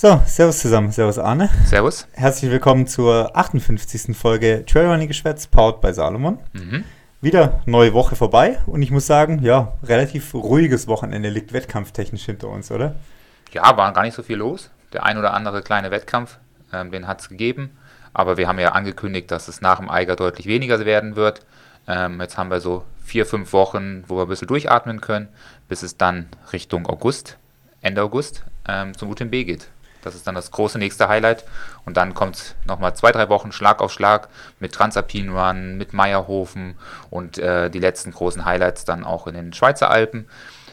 So, Servus zusammen, Servus Arne. Servus. Herzlich willkommen zur 58. Folge Trailrunning Geschwätz, powered bei Salomon. Mhm. Wieder neue Woche vorbei und ich muss sagen, ja, relativ ruhiges Wochenende liegt wettkampftechnisch hinter uns, oder? Ja, war gar nicht so viel los. Der ein oder andere kleine Wettkampf, ähm, den hat es gegeben. Aber wir haben ja angekündigt, dass es nach dem Eiger deutlich weniger werden wird. Ähm, jetzt haben wir so vier, fünf Wochen, wo wir ein bisschen durchatmen können, bis es dann Richtung August, Ende August, ähm, zum UTMB geht. Das ist dann das große nächste Highlight. Und dann kommt nochmal zwei, drei Wochen Schlag auf Schlag mit Transalpin Run, mit Meierhofen und äh, die letzten großen Highlights dann auch in den Schweizer Alpen.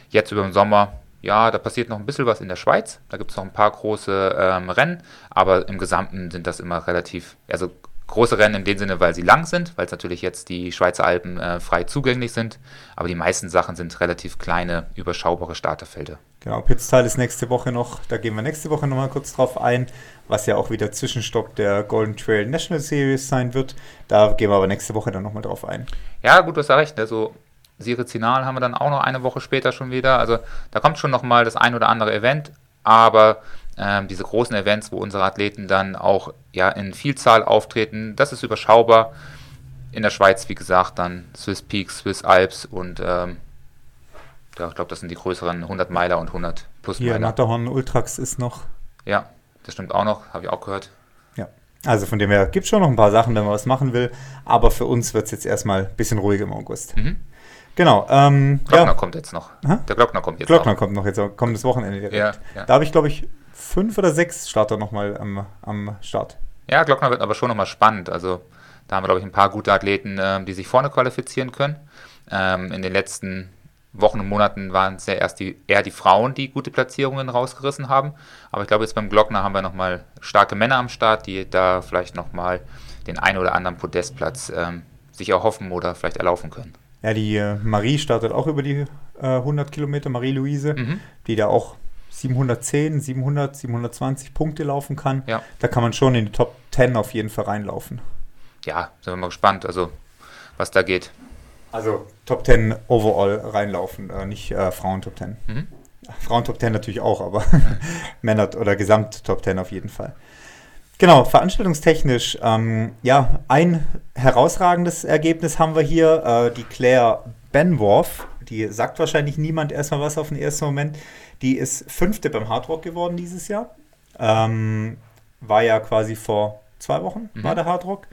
Jetzt über den Sommer, ja, da passiert noch ein bisschen was in der Schweiz. Da gibt es noch ein paar große ähm, Rennen, aber im Gesamten sind das immer relativ, also große Rennen in dem Sinne, weil sie lang sind, weil es natürlich jetzt die Schweizer Alpen äh, frei zugänglich sind. Aber die meisten Sachen sind relativ kleine, überschaubare Starterfelder. Genau, Pitztal ist nächste Woche noch, da gehen wir nächste Woche nochmal kurz drauf ein, was ja auch wieder Zwischenstopp der Golden Trail National Series sein wird. Da gehen wir aber nächste Woche dann nochmal drauf ein. Ja, gut, du hast recht. Also Sirizinal haben wir dann auch noch eine Woche später schon wieder. Also da kommt schon nochmal das ein oder andere Event, aber ähm, diese großen Events, wo unsere Athleten dann auch ja, in Vielzahl auftreten, das ist überschaubar. In der Schweiz, wie gesagt, dann Swiss Peaks, Swiss Alps und ähm, ja, ich glaube, das sind die größeren 100 Meiler und 100 plus Hier, Matterhorn Ultrax ist noch. Ja, das stimmt auch noch, habe ich auch gehört. Ja, also von dem her gibt es schon noch ein paar Sachen, wenn man was machen will, aber für uns wird es jetzt erstmal ein bisschen ruhiger im August. Mhm. Genau. Ähm, Glockner ja. kommt jetzt noch. Aha. Der Glockner kommt jetzt Glockner noch. kommt noch jetzt, kommendes Wochenende direkt. Ja, ja. Da habe ich, glaube ich, fünf oder sechs Starter nochmal am, am Start. Ja, Glockner wird aber schon nochmal spannend. Also da haben wir, glaube ich, ein paar gute Athleten, ähm, die sich vorne qualifizieren können. Ähm, in den letzten Wochen und Monaten waren es ja erst die, eher die Frauen, die gute Platzierungen rausgerissen haben. Aber ich glaube, jetzt beim Glockner haben wir nochmal starke Männer am Start, die da vielleicht nochmal den einen oder anderen Podestplatz ähm, sich erhoffen oder vielleicht erlaufen können. Ja, die äh, Marie startet auch über die äh, 100 Kilometer, Marie-Louise, Mhm. die da auch 710, 700, 720 Punkte laufen kann. Ja. Da kann man schon in die Top 10 auf jeden Fall reinlaufen. Ja, sind wir mal gespannt, also was da geht. Also Top 10 overall reinlaufen, äh, nicht äh, Frauen Top 10. Mhm. Frauen Top 10 natürlich auch, aber Männer oder Gesamt Top 10 auf jeden Fall. Genau, veranstaltungstechnisch, ähm, ja, ein herausragendes Ergebnis haben wir hier. Äh, die Claire Benworth, die sagt wahrscheinlich niemand erstmal was auf den ersten Moment. Die ist Fünfte beim Hardrock geworden dieses Jahr. Ähm, war ja quasi vor zwei Wochen, Mhm. war der Hardrock.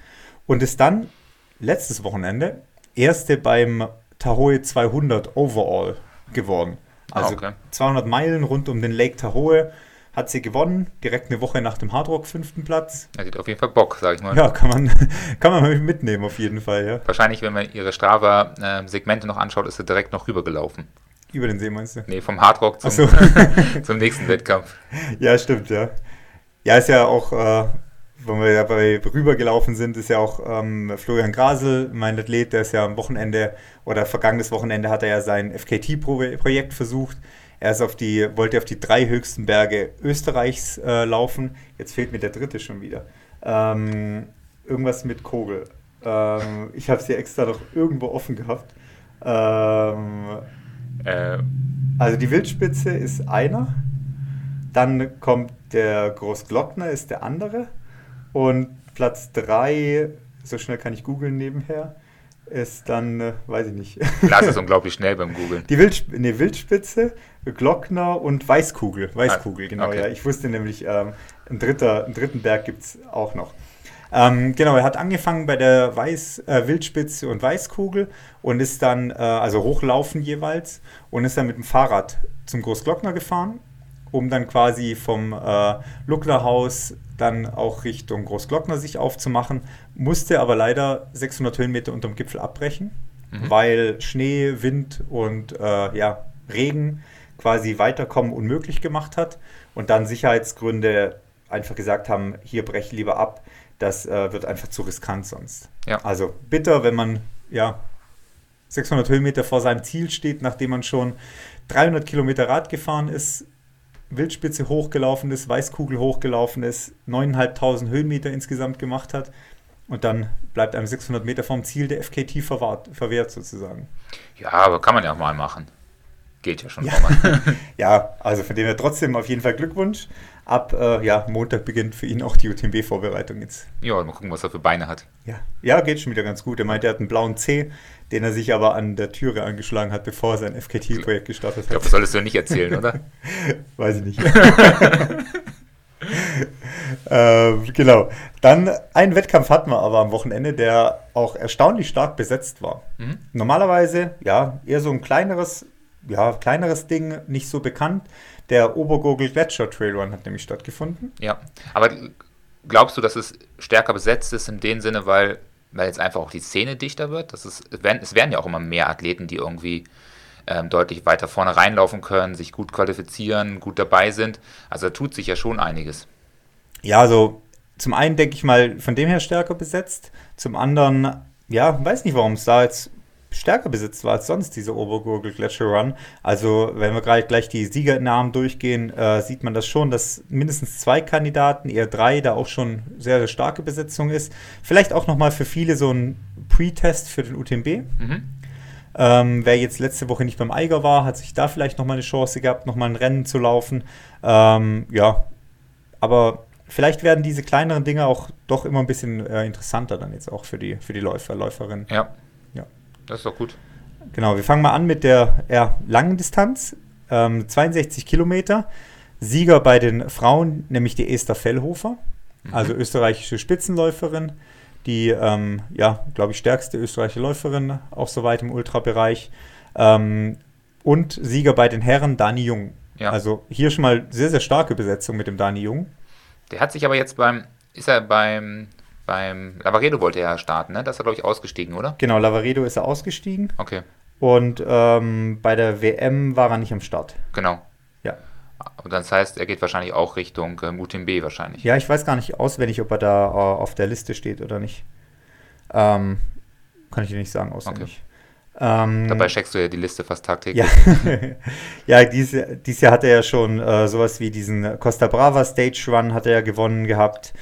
Und ist dann letztes Wochenende Erste beim Tahoe 200 Overall geworden. Ah, Also okay. 200 Meilen rund um den Lake Tahoe hat sie gewonnen. Direkt eine Woche nach dem Hardrock fünften Platz. Er sieht auf jeden Fall Bock, sag ich mal. Ja, kann man, kann man mitnehmen auf jeden Fall, ja. Wahrscheinlich, wenn man ihre Strava-Segmente noch anschaut, ist sie direkt noch rübergelaufen. Über den See meinst du? Nee, vom Hardrock zum, so. zum nächsten Wettkampf. Ja, stimmt, ja. Ja, ist ja auch, äh, wenn wir ja bei rübergelaufen sind, ist ja auch ähm, Florian Grasel, mein Athlet, der ist ja am Wochenende oder vergangenes Wochenende hat er ja sein FKT-Projekt versucht. Er ist auf die, wollte auf die drei höchsten Berge Österreichs äh, laufen. Jetzt fehlt mir der dritte schon wieder. Ähm, irgendwas mit Kogel. Ähm, ich habe sie extra noch irgendwo offen gehabt. Ähm, Äh, also die Wildspitze ist einer, dann kommt der Großglockner, ist der andere und Platz 3, so schnell kann ich googeln nebenher, ist dann, äh, weiß ich nicht, Lars ist unglaublich schnell beim Googlen. die Wildsp nee, Wildspitze, Glockner und Weißkugel. Weißkugel, Ah, genau, okay. ja. Ich wusste nämlich, ähm, einen, dritter, einen dritten Berg gibt es auch noch. Ähm, genau, er hat angefangen bei der Weiß, äh, Wildspitze und Weißkugel und ist dann, äh, also hochlaufen jeweils, und ist dann mit dem Fahrrad zum Großglockner gefahren, um dann quasi vom äh, Lucknerhaus dann auch Richtung Großglockner sich aufzumachen, musste aber leider 600 Höhenmeter unterm Gipfel abbrechen, Mhm. weil Schnee, Wind und äh, ja, Regen quasi Weiterkommen unmöglich gemacht hat und dann Sicherheitsgründe einfach gesagt haben, hier brech lieber ab, das äh, wird einfach zu riskant sonst. Ja. Also bitter, wenn man ja 600 Höhenmeter vor seinem Ziel steht, nachdem man schon 300 Kilometer Rad gefahren ist, Wildspitze hochgelaufen ist, Weißkugel hochgelaufen ist, 9.500 Höhenmeter insgesamt gemacht hat und dann bleibt einem 600 Meter vom Ziel der FKT verwahrt, verwehrt sozusagen. Ja, aber kann man ja auch mal machen. geht ja schon. Ja, ja also von dem her trotzdem auf jeden Fall Glückwunsch. Ab äh, ja, Montag beginnt für ihn auch die UTMB-Vorbereitung jetzt. Ja, mal gucken, was er für Beine hat. Ja. ja, geht schon wieder ganz gut. Er meint, er hat einen blauen C, den er sich aber an der Türe angeschlagen hat, bevor er sein FKT-Projekt gestartet hat. Ich glaube, das solltest du ja nicht erzählen, oder? Weiß ich nicht. ähm, genau. Dann einen Wettkampf hatten wir aber am Wochenende, der auch erstaunlich stark besetzt war. Mhm. Normalerweise, ja, eher so ein kleineres, ja, kleineres Ding, nicht so bekannt. Der Obergurgel Gletscher Trailrun hat nämlich stattgefunden. Ja, aber glaubst du, dass es stärker besetzt ist in dem Sinne, weil, weil jetzt einfach auch die Szene dichter wird? Das ist, es, werden, es werden ja auch immer mehr Athleten, die irgendwie ähm, deutlich weiter vorne reinlaufen können, sich gut qualifizieren, gut dabei sind. Also da tut sich ja schon einiges. Ja, also zum einen denke ich mal von dem her stärker besetzt, zum anderen, ja, weiß nicht, warum es da jetzt stärker besetzt war als sonst, diese Obergurgel Gletscher Run. Also, wenn wir gerade gleich die Siegernamen durchgehen, äh, sieht man das schon, dass mindestens zwei Kandidaten, eher drei, da auch schon sehr, sehr starke Besetzung ist. Vielleicht auch nochmal für viele so ein Pre-Test für den UTMB. Mhm. Ähm, wer jetzt letzte Woche nicht beim Eiger war, hat sich da vielleicht nochmal eine Chance gehabt, nochmal ein Rennen zu laufen. Ähm, ja, aber vielleicht werden diese kleineren Dinge auch doch immer ein bisschen äh, interessanter dann jetzt auch für die, für die Läufer, Läuferinnen. Ja. Das ist doch gut. Genau, wir fangen mal an mit der eher langen Distanz. Ähm, 62 Kilometer. Sieger bei den Frauen, nämlich die Esther Fellhofer, mhm. also österreichische Spitzenläuferin die, ähm, ja, glaube ich, stärkste österreichische Läuferin, auch soweit im Ultrabereich. Ähm, und Sieger bei den Herren, Dani Jung. Ja. Also hier schon mal sehr, sehr starke Besetzung mit dem Dani Jung. Der hat sich aber jetzt beim, ist er beim, beim Lavaredo wollte er ja starten, ne? Das ist er, glaube ich, ausgestiegen, oder? Genau, Lavaredo ist er ausgestiegen. Okay. Und ähm, bei der WM war er nicht am Start. Genau. Ja. Und das heißt, er geht wahrscheinlich auch Richtung ähm, UTMB wahrscheinlich. Ja, ich weiß gar nicht auswendig, ob er da äh, auf der Liste steht oder nicht. Ähm, kann ich dir nicht sagen auswendig. Okay. Ähm, Dabei checkst du ja die Liste fast tagtäglich. Ja, ja dieses, dieses Jahr hat er ja schon äh, sowas wie diesen Costa Brava Stage Run hat er ja gewonnen gehabt.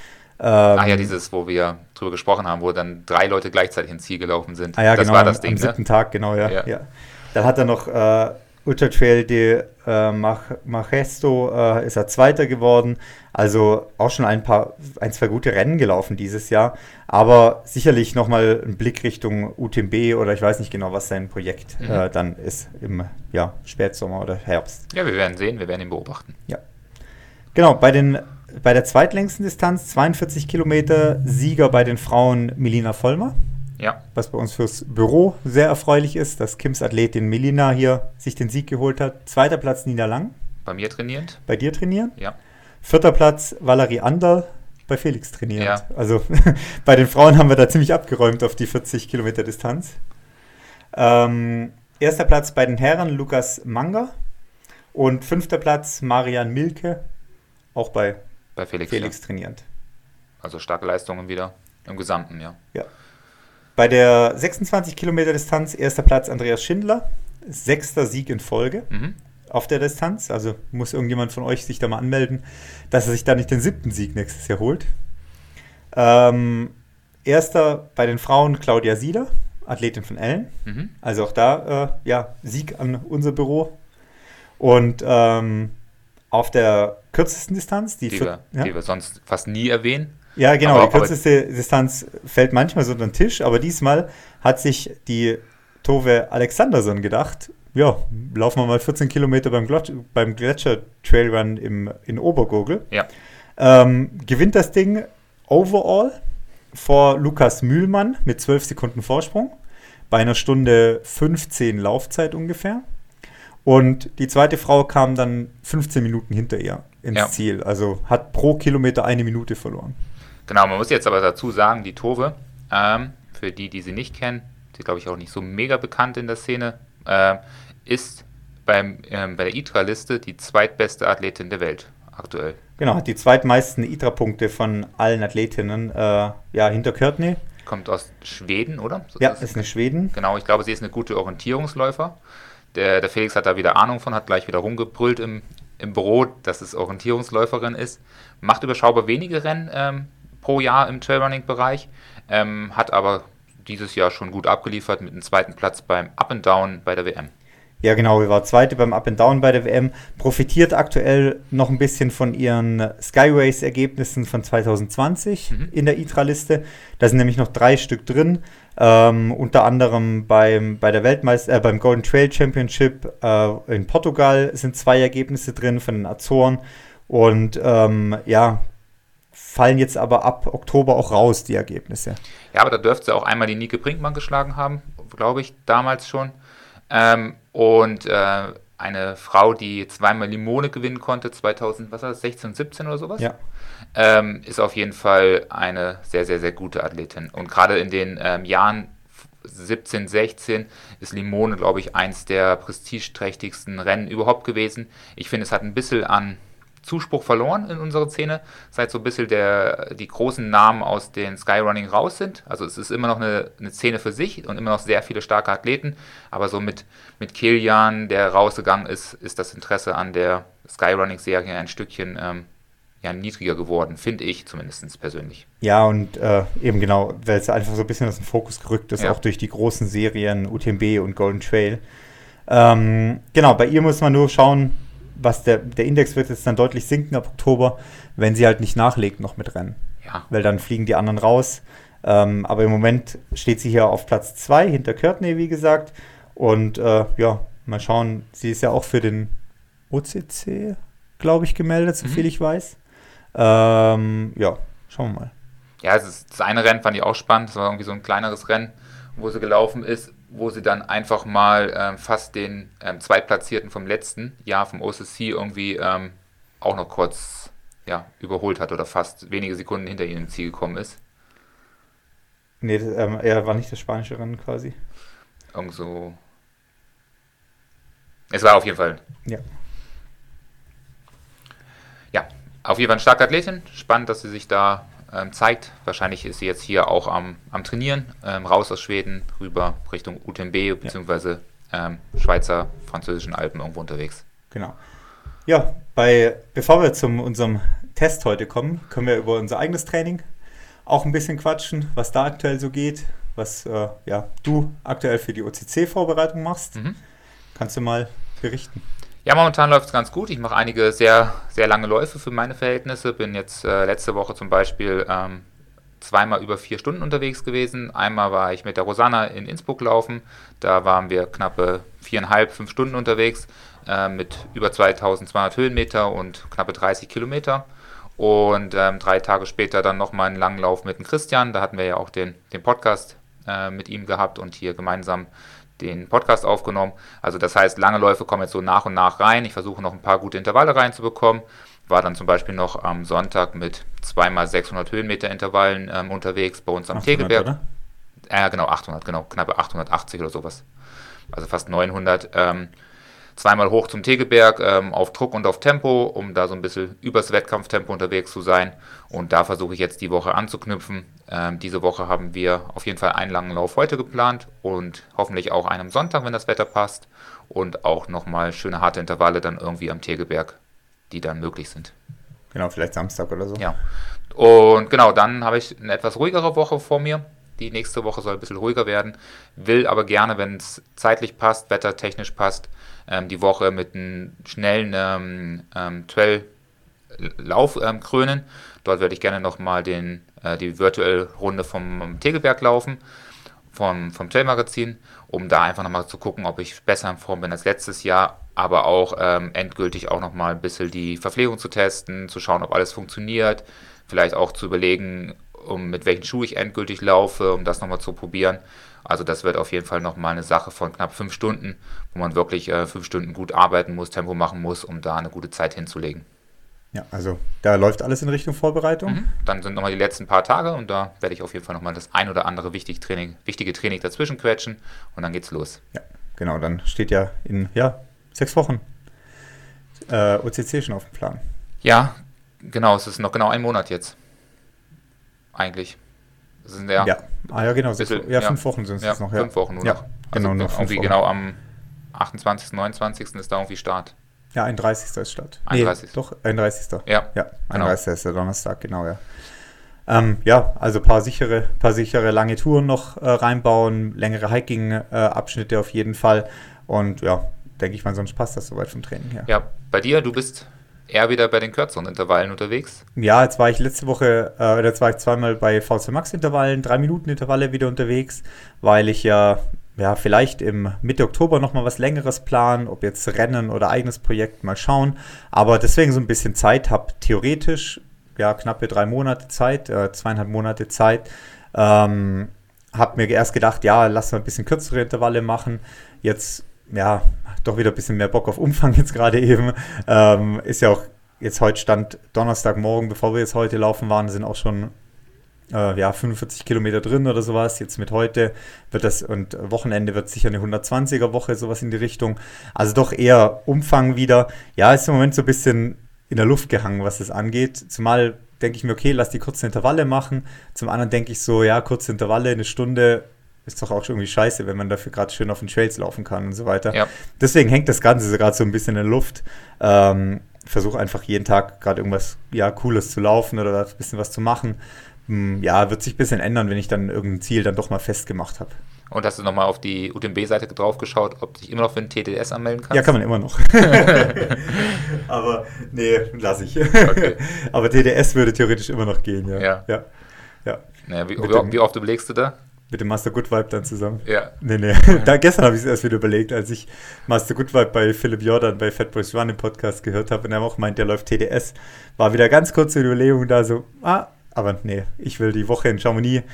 Ähm, ah ja, dieses, wo wir drüber gesprochen haben, wo dann drei Leute gleichzeitig ins Ziel gelaufen sind. Ah ja, das genau, war das Ding, am ne? siebten Tag, genau, ja. ja. ja. Dann hat er noch äh, Ultra Trail de äh, Majesto äh, ist er Zweiter geworden. Also auch schon ein paar, ein, zwei gute Rennen gelaufen dieses Jahr. Aber sicherlich nochmal ein Blick Richtung UTMB oder ich weiß nicht genau, was sein Projekt mhm. äh, dann ist im ja, Spätsommer oder Herbst. Ja, wir werden sehen, wir werden ihn beobachten. Ja. Genau, bei, den, bei der zweitlängsten Distanz, 42 Kilometer, Sieger bei den Frauen Melina Vollmer. Ja. Was bei uns fürs Büro sehr erfreulich ist, dass Kims Athletin Melina hier sich den Sieg geholt hat. Zweiter Platz Nina Lang. Bei mir trainierend. Bei dir trainieren? Ja. Vierter Platz Valerie Anderl bei Felix trainiert. Ja. Also bei den Frauen haben wir da ziemlich abgeräumt auf die 40 Kilometer Distanz. Ähm, erster Platz bei den Herren Lukas Manga und fünfter Platz Marian Milke, auch bei, bei Felix, Felix ja. trainierend. Also starke Leistungen wieder im Gesamten, ja. Ja. Bei der 26 Kilometer Distanz erster Platz Andreas Schindler, sechster Sieg in Folge mhm. auf der Distanz. Also muss irgendjemand von euch sich da mal anmelden, dass er sich da nicht den siebten Sieg nächstes Jahr holt. Ähm, erster bei den Frauen Claudia Sieder, Athletin von Ellen. Mhm. Also auch da, äh, ja, Sieg an unser Büro. Und ähm, auf der kürzesten Distanz, die, die, wir, ja? die wir sonst fast nie erwähnen, ja, genau. Aber, die kürzeste Distanz fällt manchmal so unter den Tisch, aber diesmal hat sich die Tove Alexanderson gedacht, ja, laufen wir mal 14 Kilometer beim, beim Gletscher Trailrun im, in Obergurgel. Ja. Ähm, gewinnt das Ding overall vor Lukas Mühlmann mit 12 Sekunden Vorsprung bei einer Stunde 15 Laufzeit ungefähr. Und die zweite Frau kam dann 15 Minuten hinter ihr ins ja. Ziel. Also hat pro Kilometer eine Minute verloren. Genau, man muss jetzt aber dazu sagen, die Tove, ähm, für die, die sie nicht kennen, sie glaube ich auch nicht so mega bekannt in der Szene, äh, ist beim, ähm, bei der ITRA-Liste die zweitbeste Athletin der Welt aktuell. Genau, hat die zweitmeisten ITRA-Punkte von allen Athletinnen, äh, ja, hinter Courtney. Kommt aus Schweden, oder? So ja, ist eine Schweden. Genau, ich glaube, sie ist eine gute Orientierungsläufer. Der, der Felix hat da wieder Ahnung von, hat gleich wieder rumgebrüllt im, im Büro, dass es Orientierungsläuferin ist. Macht überschaubar wenige Rennen ähm, pro Jahr im Trailrunning-Bereich, ähm, hat aber dieses Jahr schon gut abgeliefert mit einem zweiten Platz beim Up and Down bei der WM. Ja, genau, wir war Zweite beim Up and Down bei der WM. Profitiert aktuell noch ein bisschen von ihren Skyways-Ergebnissen von 2020 mhm. in der ITRA-Liste. Da sind nämlich noch drei Stück drin. Ähm, unter anderem beim, bei der Weltmeister, äh, beim Golden Trail Championship äh, in Portugal sind zwei Ergebnisse drin von den Azoren. Und ähm, ja, fallen jetzt aber ab Oktober auch raus, die Ergebnisse. Ja, aber da dürfte sie auch einmal die Nike Brinkmann geschlagen haben, glaube ich, damals schon. Ähm, und äh, eine Frau, die zweimal Limone gewinnen konnte, 2000, was war das, 16 17 oder sowas? Ja. Ähm, ist auf jeden Fall eine sehr, sehr, sehr gute Athletin. Und gerade in den ähm, Jahren 17, 16 ist Limone, glaube ich, eins der prestigeträchtigsten Rennen überhaupt gewesen. Ich finde, es hat ein bisschen an Zuspruch verloren in unserer Szene, seit so ein bisschen der, die großen Namen aus den Skyrunning raus sind. Also es ist immer noch eine, eine Szene für sich und immer noch sehr viele starke Athleten, aber so mit, mit Kilian, der rausgegangen ist, ist das Interesse an der Skyrunning-Serie ein Stückchen ähm, ja, niedriger geworden, finde ich zumindest persönlich. Ja, und äh, eben genau, weil es einfach so ein bisschen aus dem Fokus gerückt ist, ja. auch durch die großen Serien UTMB und Golden Trail. Ähm, genau, bei ihr muss man nur schauen, was der, der Index wird jetzt dann deutlich sinken ab Oktober, wenn sie halt nicht nachlegt noch mit Rennen. Ja. Weil dann fliegen die anderen raus. Ähm, aber im Moment steht sie hier auf Platz 2 hinter Courtney, wie gesagt. Und äh, ja, mal schauen. Sie ist ja auch für den OCC, glaube ich, gemeldet, soviel mhm. ich weiß. Ähm, ja, schauen wir mal. Ja, das, das eine Rennen fand ich auch spannend. Das war irgendwie so ein kleineres Rennen, wo sie gelaufen ist wo sie dann einfach mal ähm, fast den ähm, Zweitplatzierten vom letzten Jahr vom OCC irgendwie ähm, auch noch kurz ja, überholt hat oder fast wenige Sekunden hinter ihnen im Ziel gekommen ist. Nee, das, ähm, er war nicht das spanische Rennen quasi. Irgend so. Es war auf jeden Fall. Ja. Ja, auf jeden Fall eine starke Athletin. Spannend, dass sie sich da ähm, zeigt. Wahrscheinlich ist sie jetzt hier auch am, am Trainieren, ähm, raus aus Schweden, rüber Richtung UTMB bzw. Ähm, Schweizer, französischen Alpen irgendwo unterwegs. Genau. Ja, bei, bevor wir zu unserem Test heute kommen, können wir über unser eigenes Training auch ein bisschen quatschen, was da aktuell so geht, was äh, ja, du aktuell für die OCC-Vorbereitung machst. Mhm. Kannst du mal berichten? Ja, momentan läuft es ganz gut. Ich mache einige sehr, sehr lange Läufe für meine Verhältnisse. Bin jetzt äh, letzte Woche zum Beispiel ähm, zweimal über vier Stunden unterwegs gewesen. Einmal war ich mit der Rosanna in Innsbruck laufen. Da waren wir knappe viereinhalb, fünf Stunden unterwegs äh, mit über 2200 Höhenmeter und knappe 30 Kilometer. Und ähm, drei Tage später dann nochmal einen langen Lauf mit dem Christian. Da hatten wir ja auch den, den Podcast äh, mit ihm gehabt und hier gemeinsam den Podcast aufgenommen. Also das heißt, lange Läufe kommen jetzt so nach und nach rein. Ich versuche noch ein paar gute Intervalle reinzubekommen. War dann zum Beispiel noch am Sonntag mit zweimal 600 Höhenmeter Intervallen ähm, unterwegs bei uns am 800, Tegelberg. Oder? Ja, genau, 800, genau, knappe 880 oder sowas. Also fast 900. Ähm, zweimal hoch zum Tegelberg ähm, auf Druck und auf Tempo, um da so ein bisschen übers Wettkampftempo unterwegs zu sein. Und da versuche ich jetzt die Woche anzuknüpfen. Ähm, diese Woche haben wir auf jeden Fall einen langen Lauf heute geplant und hoffentlich auch einen am Sonntag, wenn das Wetter passt. Und auch nochmal schöne harte Intervalle dann irgendwie am Tegelberg, die dann möglich sind. Genau, vielleicht Samstag oder so. Ja. Und genau, dann habe ich eine etwas ruhigere Woche vor mir. Die nächste Woche soll ein bisschen ruhiger werden. Will aber gerne, wenn es zeitlich passt, wettertechnisch passt, ähm, die Woche mit einem schnellen ähm, ähm, Trail-Lauf ähm, krönen. Dort werde ich gerne nochmal äh, die virtuelle Runde vom Tegelberg laufen, vom, vom Trail-Magazin, um da einfach nochmal zu gucken, ob ich besser in Form bin als letztes Jahr, aber auch ähm, endgültig auch nochmal ein bisschen die Verpflegung zu testen, zu schauen, ob alles funktioniert, vielleicht auch zu überlegen, um mit welchen Schuhen ich endgültig laufe, um das nochmal zu probieren. Also das wird auf jeden Fall nochmal eine Sache von knapp fünf Stunden, wo man wirklich äh, fünf Stunden gut arbeiten muss, Tempo machen muss, um da eine gute Zeit hinzulegen. Ja, also da läuft alles in Richtung Vorbereitung. Mhm. Dann sind nochmal die letzten paar Tage und da werde ich auf jeden Fall nochmal das ein oder andere wichtig Training, wichtige Training dazwischen quetschen und dann geht's los. Ja, genau, dann steht ja in ja, sechs Wochen äh, OCC schon auf dem Plan. Ja, genau, es ist noch genau ein Monat jetzt. Eigentlich. Das sind ja, ja. Ah, ja, genau. Bisschen, ja, fünf Wochen sind es ja, noch. Ja. Fünf Wochen nur ja, noch. Genau, also noch irgendwie genau am 28., 29. ist da irgendwie Start. Ja, 31. ist Start. 31. Nee, doch, 31. Ja, ja 31. Genau. ist der Donnerstag, genau, ja. Ähm, ja, also ein paar sichere, paar sichere lange Touren noch äh, reinbauen, längere Hiking-Abschnitte äh, auf jeden Fall. Und ja, denke ich mal, sonst passt das soweit vom Training her. Ja, bei dir, du bist eher wieder bei den kürzeren Intervallen unterwegs? Ja, jetzt war ich letzte Woche, äh, jetzt war ich zweimal bei VC Max Intervallen, drei Minuten Intervalle wieder unterwegs, weil ich ja, ja vielleicht im Mitte Oktober nochmal was längeres plan, ob jetzt Rennen oder eigenes Projekt, mal schauen. Aber deswegen so ein bisschen Zeit habe, theoretisch, ja, knappe drei Monate Zeit, äh, zweieinhalb Monate Zeit. Ähm, habe mir erst gedacht, ja, lass mal ein bisschen kürzere Intervalle machen. Jetzt, ja, doch wieder ein bisschen mehr Bock auf Umfang jetzt gerade eben. Ähm, ist ja auch jetzt heute Stand Donnerstagmorgen, bevor wir jetzt heute laufen waren, sind auch schon äh, ja, 45 Kilometer drin oder sowas. Jetzt mit heute wird das und Wochenende wird sicher eine 120er Woche, sowas in die Richtung. Also doch eher Umfang wieder. Ja, ist im Moment so ein bisschen in der Luft gehangen, was das angeht. Zumal denke ich mir, okay, lass die kurzen Intervalle machen. Zum anderen denke ich so, ja, kurze Intervalle, eine Stunde ist doch auch schon irgendwie scheiße, wenn man dafür gerade schön auf den Trails laufen kann und so weiter. Ja. Deswegen hängt das Ganze gerade so ein bisschen in der Luft. Ähm, Versuche einfach jeden Tag gerade irgendwas ja, Cooles zu laufen oder ein bisschen was zu machen. Hm, ja, wird sich ein bisschen ändern, wenn ich dann irgendein Ziel dann doch mal festgemacht habe. Und hast du nochmal auf die UTMB-Seite drauf geschaut, ob du dich immer noch für ein TTS anmelden kannst? Ja, kann man immer noch. Aber nee, lasse ich. Okay. Aber TTS würde theoretisch immer noch gehen, ja. Ja. ja. ja. Naja, wie, wie, wie, oft überlegst du da? Mit dem Master Good Vibe dann zusammen? Ja. Nee, nee. da, gestern habe ich es erst wieder überlegt, als ich Master Good Vibe bei Philipp Jordan bei Fat Boys Run im Podcast gehört habe und er auch meint, der läuft TDS. War wieder ganz kurze Überlegung da so, ah, aber nee, ich will die Woche in Chamonix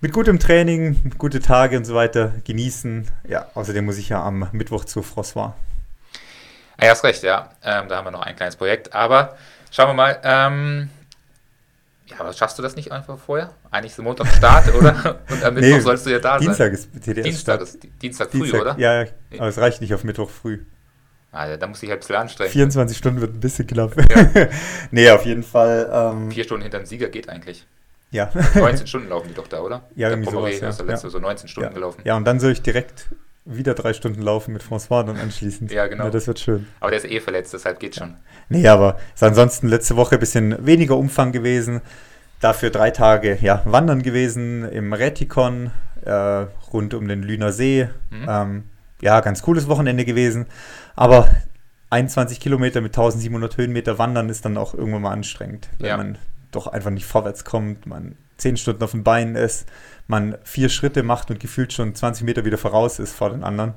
mit gutem Training, gute Tage und so weiter genießen. Ja, außerdem muss ich ja am Mittwoch zu François. Ah, ja, hast recht, ja. Ähm, da haben wir noch ein kleines Projekt. Aber schauen wir mal. Ähm, ja, aber schaffst du das nicht einfach vorher? Eigentlich ist Montag Start, oder? Und am Mittwoch nee, sollst du ja da Dienstag sein. Ist TDS Dienstag ist Dienstag früh, Dienstag, oder? Ja, aber es reicht nicht auf Mittwoch früh. Also, da muss ich halt ein bisschen anstrengen. 24 Stunden wird ein bisschen knapp. Ja. nee, auf jeden Fall. Ähm, Vier Stunden hinter dem Sieger geht eigentlich. Ja. 19 Stunden laufen die doch da, oder? Ja, irgendwie sowas, ja. ist der letzte ja. so 19 Stunden ja. gelaufen. Ja, und dann soll ich direkt wieder drei Stunden laufen mit François dann anschließend. ja, genau. Ja, das wird schön. Aber der ist eh verletzt, deshalb geht schon. Nee, aber ist ansonsten letzte Woche ein bisschen weniger Umfang gewesen. Dafür drei Tage ja, wandern gewesen im Retikon äh, rund um den Lüner See. Mhm. Ähm, ja, ganz cooles Wochenende gewesen. Aber 21 Kilometer mit 1700 Höhenmeter wandern ist dann auch irgendwann mal anstrengend, wenn ja. man doch einfach nicht vorwärts kommt, man zehn Stunden auf den Beinen ist, man vier Schritte macht und gefühlt schon 20 Meter wieder voraus ist vor den anderen.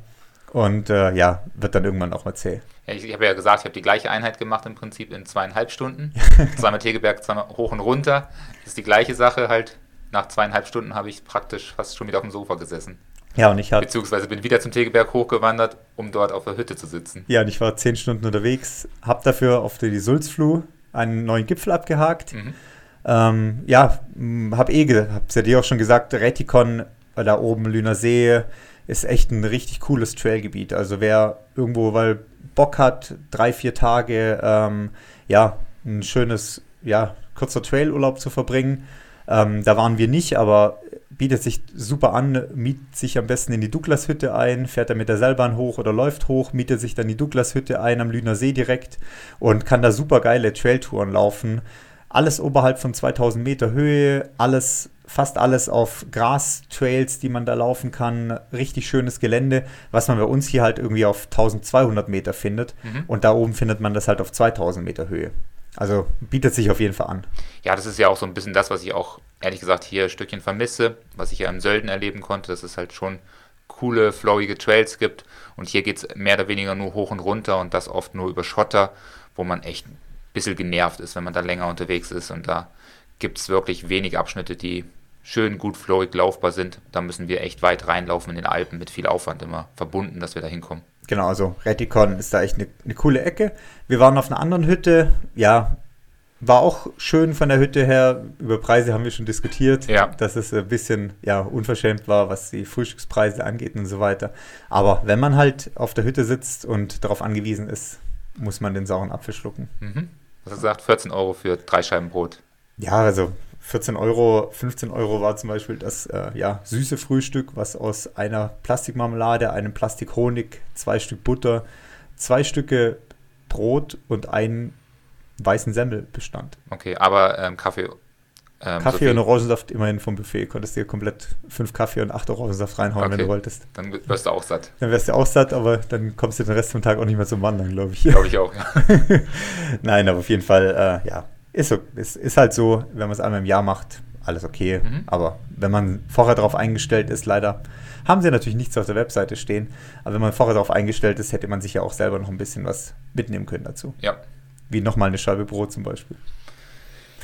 Und äh, ja, wird dann irgendwann auch mal zäh. Ja, ich, ich habe ja gesagt, ich habe die gleiche Einheit gemacht im Prinzip in zweieinhalb Stunden. zweimal Tegeberg, zweimal hoch und runter. Das ist die gleiche Sache halt. Nach zweieinhalb Stunden habe ich praktisch fast schon wieder auf dem Sofa gesessen. Ja, und ich habe. Beziehungsweise bin wieder zum Tegeberg hochgewandert, um dort auf der Hütte zu sitzen. Ja, und ich war zehn Stunden unterwegs, habe dafür auf die Sulzfluh einen neuen Gipfel abgehakt. Mhm. Ähm, ja, habe eh, hab's ja dir auch schon gesagt, Retikon da oben, Lüner See, ist echt ein richtig cooles Trailgebiet. Also wer irgendwo weil Bock hat, drei, vier Tage, ähm, ja, ein schönes, ja, kurzer Trailurlaub zu verbringen. Ähm, da waren wir nicht, aber bietet sich super an, mietet sich am besten in die Douglas-Hütte ein, fährt er mit der Seilbahn hoch oder läuft hoch, mietet sich dann die Douglas-Hütte ein am Lüner See direkt und kann da super geile Trailtouren laufen. Alles oberhalb von 2000 Meter Höhe, alles, fast alles auf Gras-Trails, die man da laufen kann. Richtig schönes Gelände, was man bei uns hier halt irgendwie auf 1200 Meter findet. Mhm. Und da oben findet man das halt auf 2000 Meter Höhe. Also bietet sich auf jeden Fall an. Ja, das ist ja auch so ein bisschen das, was ich auch ehrlich gesagt hier ein Stückchen vermisse, was ich ja im Sölden erleben konnte, dass es halt schon coole, flowige Trails gibt. Und hier geht es mehr oder weniger nur hoch und runter und das oft nur über Schotter, wo man echt bisschen genervt ist, wenn man da länger unterwegs ist. Und da gibt es wirklich wenig Abschnitte, die schön gut flowig laufbar sind. Da müssen wir echt weit reinlaufen in den Alpen mit viel Aufwand immer verbunden, dass wir da hinkommen. Genau, also Retikon ist da echt eine, eine coole Ecke. Wir waren auf einer anderen Hütte, ja, war auch schön von der Hütte her. Über Preise haben wir schon diskutiert, ja. dass es ein bisschen ja, unverschämt war, was die Frühstückspreise angeht und so weiter. Aber wenn man halt auf der Hütte sitzt und darauf angewiesen ist, muss man den sauren Apfel schlucken. Mhm. Was hast du gesagt? 14 Euro für drei Scheiben Brot. Ja, also 14 Euro, 15 Euro war zum Beispiel das äh, ja, süße Frühstück, was aus einer Plastikmarmelade, einem Plastikhonig, zwei Stück Butter, zwei Stücke Brot und ein weißen Semmel bestand. Okay, aber ähm, Kaffee Ähm, Kaffee so und Orangensaft immerhin vom Buffet. Konntest dir komplett fünf Kaffee und acht Orangensaft reinhauen, okay. wenn du wolltest. Dann wirst du auch satt. Dann wirst du auch satt, aber dann kommst du den Rest vom Tag auch nicht mehr zum Wandern, glaube ich. Glaube ich auch, ja. Nein, aber auf jeden Fall, äh, ja, ist, so, ist, ist halt so, wenn man es einmal im Jahr macht, alles okay. Mhm. Aber wenn man vorher darauf eingestellt ist, leider haben sie natürlich nichts auf der Webseite stehen. Aber wenn man vorher darauf eingestellt ist, hätte man sich ja auch selber noch ein bisschen was mitnehmen können dazu. Ja. Wie nochmal eine Scheibe Brot zum Beispiel.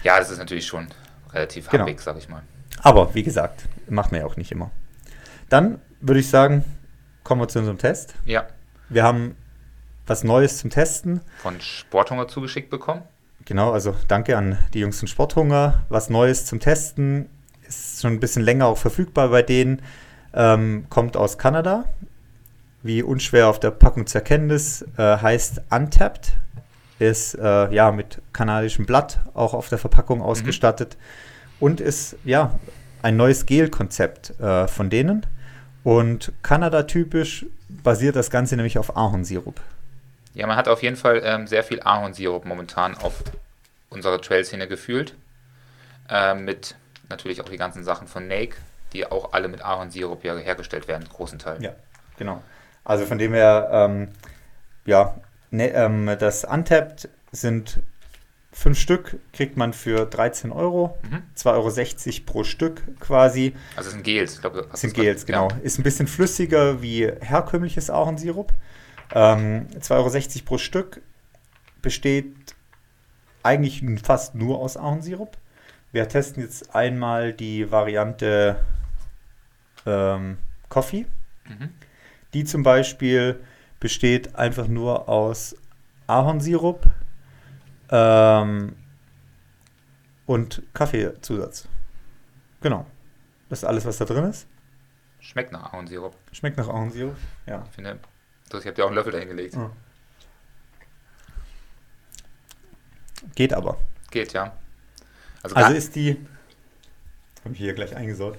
Ja, das ist natürlich schon relativ genau. halbwegs, sag ich mal. Aber wie gesagt, macht man ja auch nicht immer. Dann würde ich sagen, kommen wir zu unserem Test. Ja. Wir haben was Neues zum Testen. Von Sporthunger zugeschickt bekommen. Genau, also danke an die Jungs von Sporthunger. Was Neues zum Testen. Ist schon ein bisschen länger auch verfügbar bei denen. Ähm, kommt aus Kanada. Wie unschwer auf der Packung zu erkennen ist, äh, heißt Untapped. Ist äh, ja mit kanadischem Blatt auch auf der Verpackung mhm. ausgestattet. Mhm. Und ist ja ein neues Gel-Konzept äh, von denen. Und Kanada-typisch basiert das Ganze nämlich auf Ahornsirup. Ja, man hat auf jeden Fall ähm, sehr viel Ahornsirup momentan auf unserer Trail-Szene gefühlt. Ähm, mit natürlich auch die ganzen Sachen von Nake, die auch alle mit Ahornsirup ja hergestellt werden, großen Teil. Ja, genau. Also von dem her, ähm, ja, ne, ähm, das Untapped sind fünf Stück, kriegt man für 13 Euro, mhm. 2,60 Euro pro Stück quasi. Also es sind Gels, ich glaube. Sind Gels, genau. Ja. Ist ein bisschen flüssiger wie herkömmliches Ahornsirup. Ähm, 2,60 Euro pro Stück besteht eigentlich fast nur aus Ahornsirup. Wir testen jetzt einmal die Variante ähm, Coffee. Mhm. Die zum Beispiel besteht einfach nur aus Ahornsirup ähm, und Kaffeezusatz. Genau. Das ist alles, was da drin ist. Schmeckt nach Ahornsirup. Schmeckt nach Ahornsirup, ja. Ich finde, ich habe dir auch einen Löffel dahingelegt. Ja. Geht aber. Geht, ja. Also, also ist die. Habe ich hier gleich eingesaut.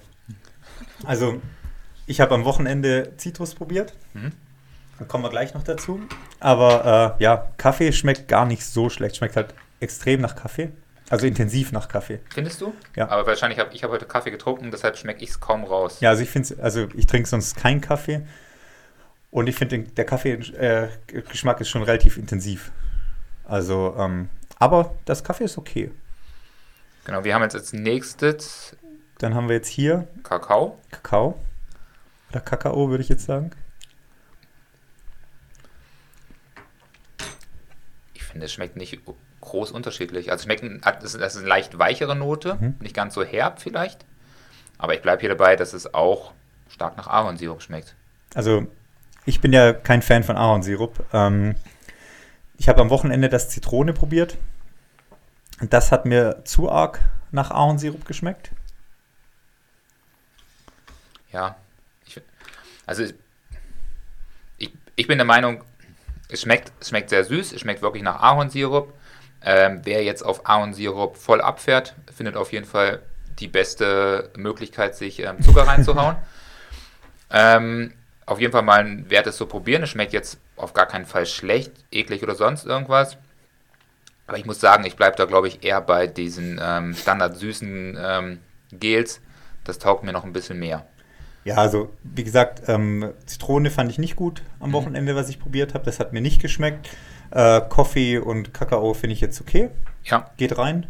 Also, ich habe am Wochenende Zitrus probiert. Mhm. Dann kommen wir gleich noch dazu. Aber äh, ja, Kaffee schmeckt gar nicht so schlecht. Schmeckt halt extrem nach Kaffee. Also intensiv nach Kaffee. Findest du? Ja. Aber wahrscheinlich habe ich hab heute Kaffee getrunken, deshalb schmecke ich es kaum raus. Ja, also ich finde also ich trinke sonst keinen Kaffee. Und ich finde, der Kaffee-Geschmack äh, ist schon relativ intensiv. Also, ähm, aber das Kaffee ist okay. Genau, wir haben jetzt als nächstes. Dann haben wir jetzt hier Kakao. Kakao. Oder Kakao, würde ich jetzt sagen. Finde, es schmeckt nicht groß unterschiedlich. Also, schmeckt, das ist eine leicht weichere Note, mhm. nicht ganz so herb vielleicht. Aber ich bleibe hier dabei, dass es auch stark nach Ahornsirup schmeckt. Also, ich bin ja kein Fan von Ahornsirup. Ähm, ich habe am Wochenende das Zitrone probiert. Das hat mir zu arg nach Ahornsirup geschmeckt. Ja, ich, also ich, ich bin der Meinung, es schmeckt, es schmeckt sehr süß, es schmeckt wirklich nach Ahornsirup. Ähm, wer jetzt auf Ahornsirup voll abfährt, findet auf jeden Fall die beste Möglichkeit, sich ähm, Zucker reinzuhauen. ähm, auf jeden Fall mal ein Wert, es zu probieren. Es schmeckt jetzt auf gar keinen Fall schlecht, eklig oder sonst irgendwas. Aber ich muss sagen, ich bleibe da, glaube ich, eher bei diesen ähm, standard süßen ähm, Gels. Das taugt mir noch ein bisschen mehr. Ja, also wie gesagt, ähm, Zitrone fand ich nicht gut am mhm. Wochenende, was ich probiert habe. Das hat mir nicht geschmeckt. Äh, Kaffee und Kakao finde ich jetzt okay. Ja. Geht rein.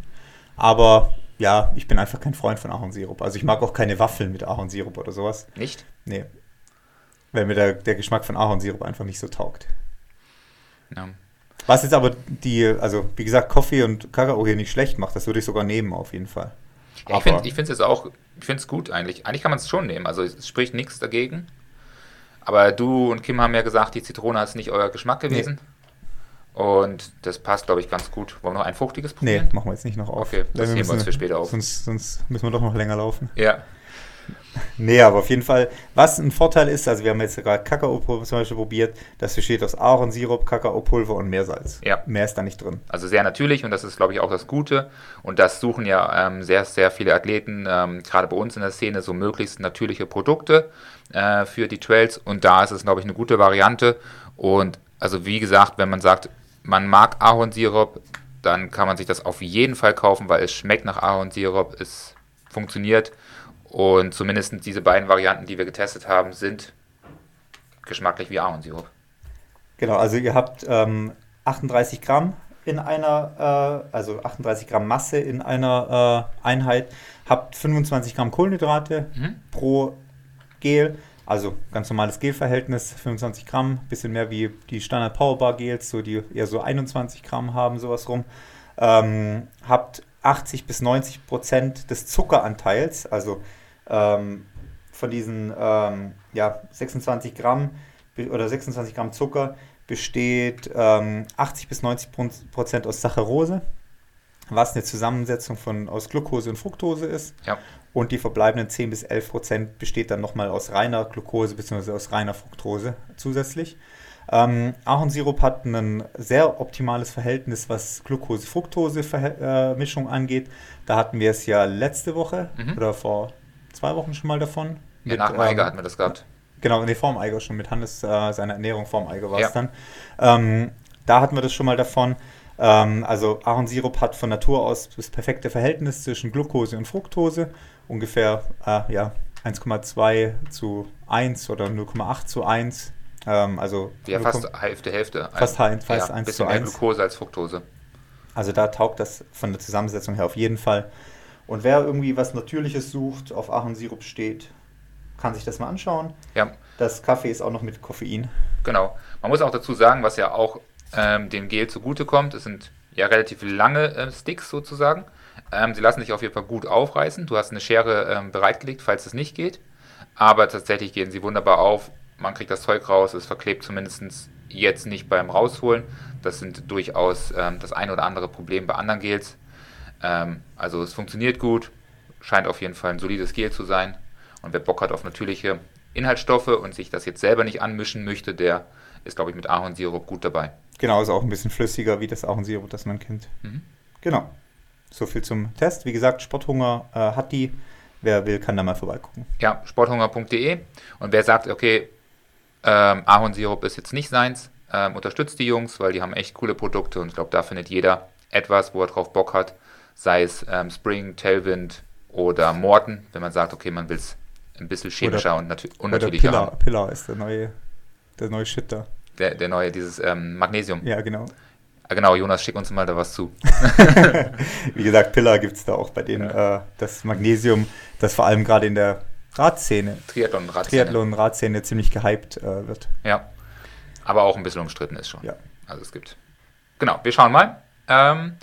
Aber ja, ich bin einfach kein Freund von Ahornsirup. Also ich mag auch keine Waffeln mit Ahornsirup oder sowas. Nicht? Nee. Weil mir der, der Geschmack von Ahornsirup einfach nicht so taugt. Ja. Was jetzt aber die, also wie gesagt, Kaffee und Kakao hier nicht schlecht macht, das würde ich sogar nehmen auf jeden Fall. Ja, ich finde es jetzt auch, ich finde es gut eigentlich. Eigentlich kann man es schon nehmen, also es spricht nichts dagegen. Aber du und Kim haben ja gesagt, die Zitrone ist nicht euer Geschmack gewesen. Nee. Und das passt, glaube ich, ganz gut. Wollen wir noch ein fruchtiges probieren? Nee, machen wir jetzt nicht noch auf. Okay, das heben wir uns für später auf. Sonst, sonst müssen wir doch noch länger laufen. Ja. Nee, aber auf jeden Fall, was ein Vorteil ist, also wir haben jetzt gerade Kakao zum Beispiel probiert, das besteht aus Ahornsirup, Kakaopulver und Meersalz. Ja. Mehr ist da nicht drin. Also sehr natürlich und das ist, glaube ich, auch das Gute. Und das suchen ja ähm, sehr, sehr viele Athleten, ähm, gerade bei uns in der Szene, so möglichst natürliche Produkte äh, für die Trails. Und da ist es, glaube ich, eine gute Variante. Und also wie gesagt, wenn man sagt, man mag Ahornsirup, dann kann man sich das auf jeden Fall kaufen, weil es schmeckt nach Ahornsirup, es funktioniert und zumindest diese beiden Varianten, die wir getestet haben, sind geschmacklich wie Ahornsirup. Genau, also ihr habt ähm, 38 Gramm in einer, äh, also 38 Gramm Masse in einer äh, Einheit, habt 25 Gramm Kohlenhydrate mhm. pro Gel, also ganz normales Gelverhältnis, 25 Gramm, bisschen mehr wie die Standard Powerbar Gels, so die eher so 21 Gramm haben, sowas rum. Ähm, habt 80 bis 90 Prozent des Zuckeranteils, also ähm, von diesen ähm, ja, 26 Gramm oder 26 Gramm Zucker besteht ähm, 80 bis 90 Prozent aus Saccharose, was eine Zusammensetzung von, aus Glucose und Fructose ist. Ja. Und die verbleibenden 10 bis 11 Prozent besteht dann nochmal aus reiner Glucose bzw. aus reiner Fructose zusätzlich. Ähm, Ahornsirup hat ein sehr optimales Verhältnis, was Glucose-Fructose-Mischung äh, angeht. Da hatten wir es ja letzte Woche mhm. oder vor zwei Wochen schon mal davon. Ja, mit, nach dem Eiger ähm, hatten wir das gehabt. Genau, nee, vorm Eiger schon mit Hannes, äh, seiner Ernährung vorm Eiger war es ja. dann. Ähm, da hatten wir das schon mal davon. Ähm, also Ahornsirup hat von Natur aus das perfekte Verhältnis zwischen Glucose und Fructose. Ungefähr äh, ja, 1,2 zu 1 oder 0,8 zu 1. Ähm, also ja, fast Hälfte, Hälfte. Fast, ein, fast ja, 1 zu 1. mehr Glucose als Fructose. Also da taugt das von der Zusammensetzung her auf jeden Fall. Und wer irgendwie was Natürliches sucht, auf Ahornsirup steht, kann sich das mal anschauen. Ja. Das Kaffee ist auch noch mit Koffein. Genau. Man muss auch dazu sagen, was ja auch ähm, dem Gel zugutekommt, es sind ja relativ lange äh, Sticks sozusagen. Ähm, sie lassen sich auf jeden Fall gut aufreißen. Du hast eine Schere ähm, bereitgelegt, falls es nicht geht. Aber tatsächlich gehen sie wunderbar auf. Man kriegt das Zeug raus, es verklebt zumindest jetzt nicht beim Rausholen. Das sind durchaus ähm, das ein oder andere Problem bei anderen Gels. Ähm, also es funktioniert gut, scheint auf jeden Fall ein solides Gel zu sein. Und wer Bock hat auf natürliche Inhaltsstoffe und sich das jetzt selber nicht anmischen möchte, der ist, glaube ich, mit Ahornsirup gut dabei. Genau, ist auch ein bisschen flüssiger wie das Ahornsirup, das man kennt. Mhm. Genau. So viel zum Test. Wie gesagt, Sporthunger äh, hat die. Wer will, kann da mal vorbeigucken. Ja, sporthunger.de. Und wer sagt, okay, ähm, Ahornsirup ist jetzt nicht seins, ähm, unterstützt die Jungs, weil die haben echt coole Produkte und ich glaube, da findet jeder etwas, wo er drauf Bock hat. Sei es ähm, Spring, Tailwind oder Morton, wenn man sagt, okay, man will es ein bisschen chemischer oder, und, natür und natürlicher Pillar. Pillar ist der neue, der neue Shit da. Der, der neue, dieses ähm, Magnesium. Ja, genau. Ah, genau, Jonas, schick uns mal da was zu. Wie gesagt, Pillar gibt es da auch bei denen. Ja. Äh, das Magnesium, das vor allem gerade in der Radszene, Triathlon-Radszene, Triathlon-Radszene ziemlich gehypt äh, wird. Ja, aber auch ein bisschen umstritten ist schon. Ja. Also es gibt. Genau, wir schauen mal. Ähm,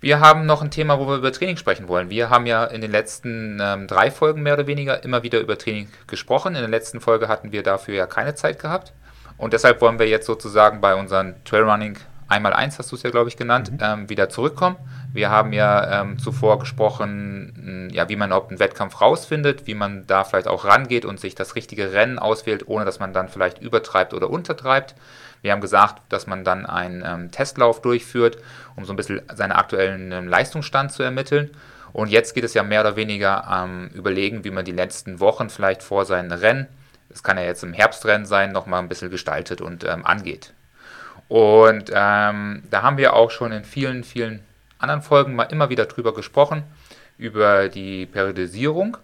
wir haben noch ein Thema, wo wir über Training sprechen wollen. Wir haben ja in den letzten ähm, drei Folgen mehr oder weniger immer wieder über Training gesprochen. In der letzten Folge hatten wir dafür ja keine Zeit gehabt. Und deshalb wollen wir jetzt sozusagen bei unseren Trailrunning einmal eins, hast du es ja, glaube ich, genannt, mhm. ähm, wieder zurückkommen. Wir haben ja ähm, zuvor gesprochen, ja, wie man überhaupt einen Wettkampf rausfindet, wie man da vielleicht auch rangeht und sich das richtige Rennen auswählt, ohne dass man dann vielleicht übertreibt oder untertreibt. Wir haben gesagt, dass man dann einen ähm, Testlauf durchführt, um so ein bisschen seinen aktuellen ähm, Leistungsstand zu ermitteln. Und jetzt geht es ja mehr oder weniger am Überlegen, wie man die letzten Wochen vielleicht vor seinen Rennen, das kann ja jetzt im Herbstrennen sein, nochmal ein bisschen gestaltet und ähm, angeht. Und ähm, da haben wir auch schon in vielen, vielen anderen Folgen mal immer wieder drüber gesprochen, über die Periodisierung.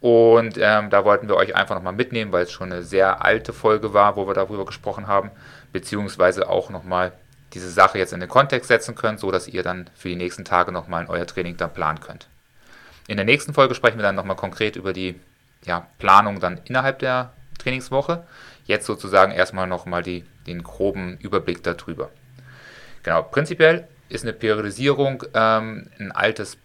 Und ähm, da wollten wir euch einfach nochmal mitnehmen, weil es schon eine sehr alte Folge war, wo wir darüber gesprochen haben beziehungsweise auch nochmal diese Sache jetzt in den Kontext setzen könnt, so dass ihr dann für die nächsten Tage nochmal euer Training dann planen könnt. In der nächsten Folge sprechen wir dann nochmal konkret über die ja, Planung dann innerhalb der Trainingswoche. Jetzt sozusagen erstmal nochmal die, den groben Überblick darüber. Genau, prinzipiell ist eine Periodisierung ähm, ein altes,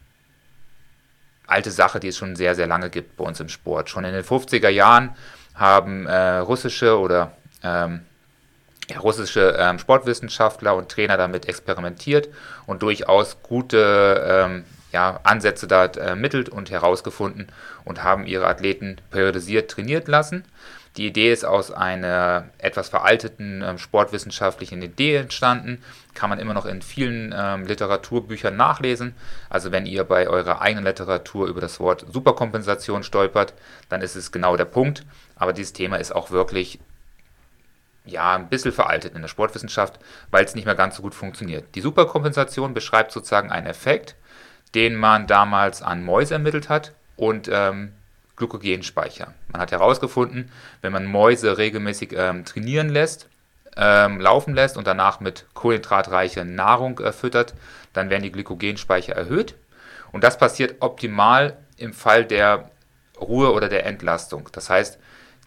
alte Sache, die es schon sehr, sehr lange gibt bei uns im Sport. Schon in den 50er Jahren haben äh, russische oder ähm, russische ähm, Sportwissenschaftler und Trainer damit experimentiert und durchaus gute ähm, ja, Ansätze da ermittelt und herausgefunden und haben ihre Athleten periodisiert trainiert lassen. Die Idee ist aus einer etwas veralteten ähm, sportwissenschaftlichen Idee entstanden. Kann man immer noch in vielen ähm, Literaturbüchern nachlesen. Also wenn ihr bei eurer eigenen Literatur über das Wort Superkompensation stolpert, dann ist es genau der Punkt. Aber dieses Thema ist auch wirklich ja, ein bisschen veraltet in der Sportwissenschaft, weil es nicht mehr ganz so gut funktioniert. Die Superkompensation beschreibt sozusagen einen Effekt, den man damals an Mäuse ermittelt hat und ähm, Glykogenspeicher. Man hat herausgefunden, wenn man Mäuse regelmäßig ähm, trainieren lässt, ähm, laufen lässt und danach mit kohlenhydratreicher Nahrung äh, füttert, dann werden die Glykogenspeicher erhöht. Und das passiert optimal im Fall der Ruhe oder der Entlastung. Das heißt,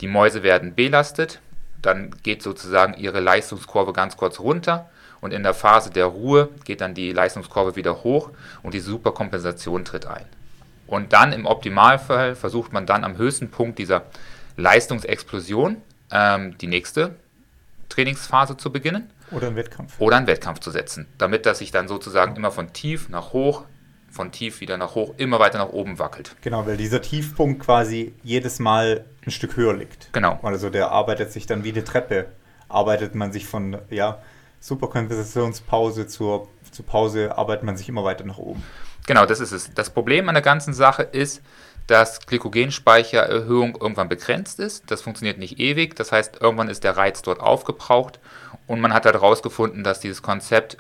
die Mäuse werden belastet, dann geht sozusagen ihre Leistungskurve ganz kurz runter und in der Phase der Ruhe geht dann die Leistungskurve wieder hoch und die Superkompensation tritt ein. Und dann im Optimalfall versucht man dann am höchsten Punkt dieser Leistungsexplosion ähm, die nächste Trainingsphase zu beginnen. Oder einen Wettkampf. Oder einen Wettkampf zu setzen, damit das sich dann sozusagen immer von tief nach hoch, von tief wieder nach hoch, immer weiter nach oben wackelt. Genau, weil dieser Tiefpunkt quasi jedes Mal ein Stück höher liegt. Genau. Also der arbeitet sich dann wie eine Treppe, arbeitet man sich von, ja, Superkonversationspause zur, zur Pause, arbeitet man sich immer weiter nach oben. Genau, das ist es. Das Problem an der ganzen Sache ist, dass Glykogenspeichererhöhung irgendwann begrenzt ist. Das funktioniert nicht ewig. Das heißt, irgendwann ist der Reiz dort aufgebraucht und man hat halt herausgefunden, dass dieses Konzept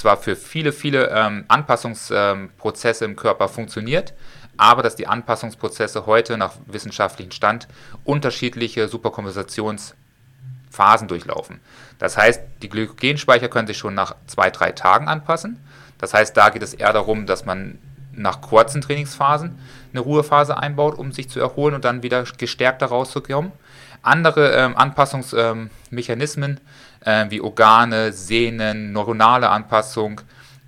zwar für viele, viele ähm, Anpassungsprozesse im Körper funktioniert, aber dass die Anpassungsprozesse heute nach wissenschaftlichem Stand unterschiedliche Superkompensationsphasen durchlaufen. Das heißt, die Glykogenspeicher können sich schon nach zwei, drei Tagen anpassen. Das heißt, da geht es eher darum, dass man nach kurzen Trainingsphasen eine Ruhephase einbaut, um sich zu erholen und dann wieder gestärkter rauszukommen. Andere ähm, Anpassungsmechanismen ähm, äh, wie Organe, Sehnen, neuronale Anpassung,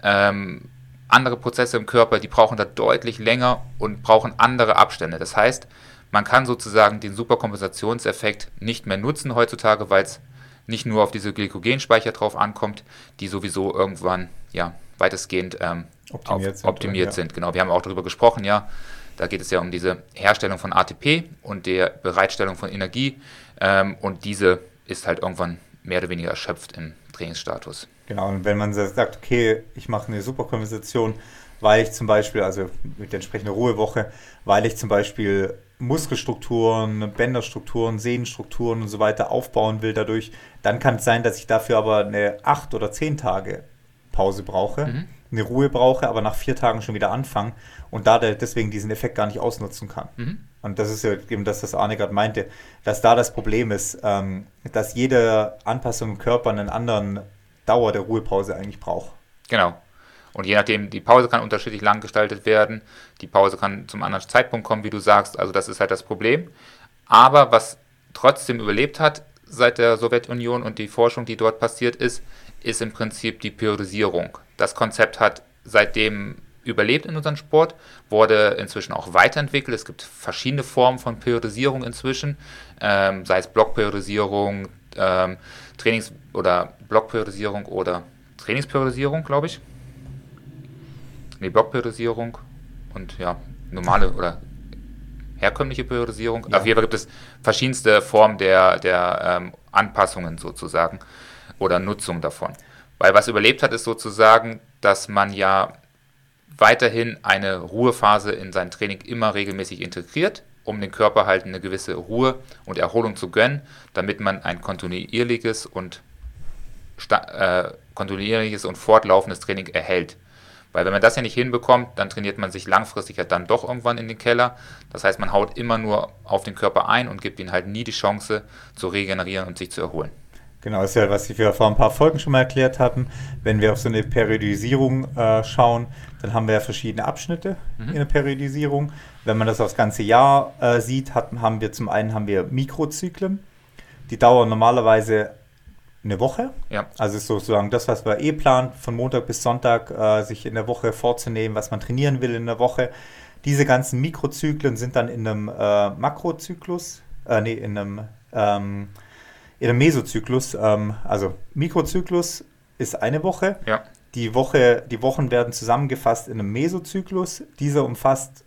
ähm, andere Prozesse im Körper, die brauchen da deutlich länger und brauchen andere Abstände. Das heißt, man kann sozusagen den Superkompensationseffekt nicht mehr nutzen heutzutage, weil es nicht nur auf diese Glykogenspeicher drauf ankommt, die sowieso irgendwann ja, weitestgehend ähm, optimiert, auf, sind, optimiert ja. sind. Genau, wir haben auch darüber gesprochen, ja. Da geht es ja um diese Herstellung von ATP und der Bereitstellung von Energie. Ähm, und diese ist halt irgendwann mehr oder weniger erschöpft im Trainingsstatus. Genau, und wenn man sagt, okay, ich mache eine Superkompensation, weil ich zum Beispiel, also mit der entsprechenden Ruhewoche, weil ich zum Beispiel Muskelstrukturen, Bänderstrukturen, Sehnenstrukturen und so weiter aufbauen will dadurch, dann kann es sein, dass ich dafür aber eine acht oder zehn Tage Pause brauche, mhm. eine Ruhe brauche, aber nach vier Tagen schon wieder anfange und da deswegen diesen Effekt gar nicht ausnutzen kann. Mhm. Und das ist ja eben das, was Arne gerade meinte, dass da das Problem ist, ähm, dass jede Anpassung im Körper einen anderen Dauer der Ruhepause eigentlich braucht. Genau. Und je nachdem, die Pause kann unterschiedlich lang gestaltet werden. Die Pause kann zum anderen Zeitpunkt kommen, wie du sagst. Also das ist halt das Problem. Aber was trotzdem überlebt hat seit der Sowjetunion und die Forschung, die dort passiert ist, ist im Prinzip die Periodisierung. Das Konzept hat seitdem überlebt in unserem Sport, wurde inzwischen auch weiterentwickelt. Es gibt verschiedene Formen von Periodisierung inzwischen, ähm, sei es Blockperiodisierung, ähm, Trainings- oder Blockperiodisierung oder Trainingsperiodisierung, glaube ich. Nee, Blockperiodisierung und ja, normale oder herkömmliche Periodisierung. Ja. Auf jeden Fall gibt es verschiedenste Formen der, der ähm, Anpassungen sozusagen oder Nutzung davon. Weil was überlebt hat, ist sozusagen, dass man ja weiterhin eine Ruhephase in sein Training immer regelmäßig integriert, um den Körper halt eine gewisse Ruhe und Erholung zu gönnen, damit man ein kontinuierliches und äh, kontinuierliches und fortlaufendes Training erhält. Weil wenn man das ja nicht hinbekommt, dann trainiert man sich langfristig halt dann doch irgendwann in den Keller. Das heißt, man haut immer nur auf den Körper ein und gibt ihm halt nie die Chance zu regenerieren und sich zu erholen. Genau, das ist ja, was wir vor ein paar Folgen schon mal erklärt hatten. Wenn wir auf so eine Periodisierung äh, schauen, dann haben wir ja verschiedene Abschnitte mhm. in der Periodisierung. Wenn man das aufs ganze Jahr äh, sieht, hat, haben wir zum einen haben wir Mikrozyklen. Die dauern normalerweise eine Woche. Ja. Also ist sozusagen das, was man eh plant, von Montag bis Sonntag äh, sich in der Woche vorzunehmen, was man trainieren will in der Woche. Diese ganzen Mikrozyklen sind dann in einem äh, Makrozyklus, äh, nee, in einem ähm, in einem Mesozyklus, ähm, also Mikrozyklus ist eine Woche. Ja. Die, Woche. die Wochen werden zusammengefasst in einem Mesozyklus. Dieser umfasst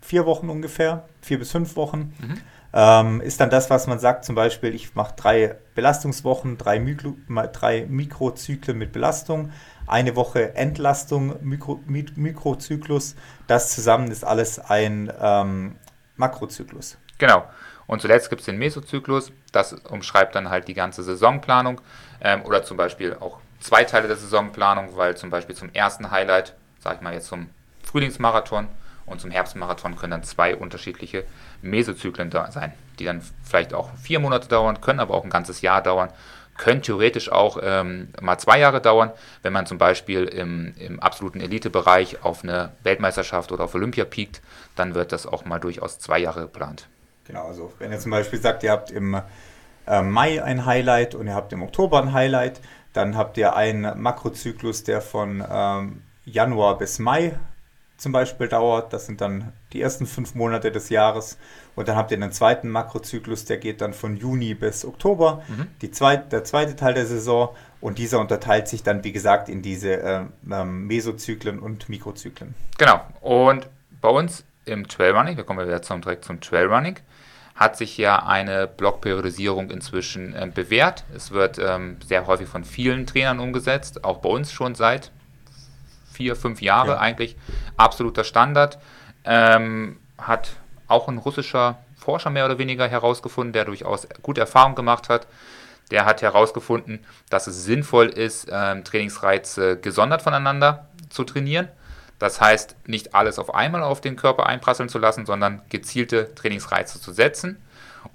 vier Wochen ungefähr, vier bis fünf Wochen. Mhm. Ähm, ist dann das, was man sagt, zum Beispiel, ich mache drei Belastungswochen, drei, Mikro, drei Mikrozyklen mit Belastung, eine Woche Entlastung, Mikro, Mikrozyklus. Das zusammen ist alles ein ähm, Makrozyklus. Genau. Und zuletzt gibt es den Mesozyklus, das umschreibt dann halt die ganze Saisonplanung ähm, oder zum Beispiel auch zwei Teile der Saisonplanung, weil zum Beispiel zum ersten Highlight, sag ich mal jetzt zum Frühlingsmarathon und zum Herbstmarathon können dann zwei unterschiedliche Mesozyklen da sein, die dann vielleicht auch vier Monate dauern, können aber auch ein ganzes Jahr dauern, können theoretisch auch ähm, mal zwei Jahre dauern, wenn man zum Beispiel im, im absoluten Elitebereich auf eine Weltmeisterschaft oder auf Olympia piekt, dann wird das auch mal durchaus zwei Jahre geplant. Genau, also wenn ihr zum Beispiel sagt, ihr habt im äh, Mai ein Highlight und ihr habt im Oktober ein Highlight, dann habt ihr einen Makrozyklus, der von ähm, Januar bis Mai zum Beispiel dauert. Das sind dann die ersten fünf Monate des Jahres. Und dann habt ihr einen zweiten Makrozyklus, der geht dann von Juni bis Oktober, mhm. die zweit, der zweite Teil der Saison. Und dieser unterteilt sich dann, wie gesagt, in diese äh, ähm, Mesozyklen und Mikrozyklen. Genau. Und bei uns im Trailrunning, wir kommen wieder zum, direkt zum Trailrunning, hat sich ja eine Blockperiodisierung inzwischen äh, bewährt. Es wird ähm, sehr häufig von vielen Trainern umgesetzt, auch bei uns schon seit vier, fünf Jahren ja. eigentlich absoluter Standard. Ähm, hat auch ein russischer Forscher mehr oder weniger herausgefunden, der durchaus gute Erfahrungen gemacht hat. Der hat herausgefunden, dass es sinnvoll ist, ähm, Trainingsreize gesondert voneinander zu trainieren. Das heißt, nicht alles auf einmal auf den Körper einprasseln zu lassen, sondern gezielte Trainingsreize zu setzen.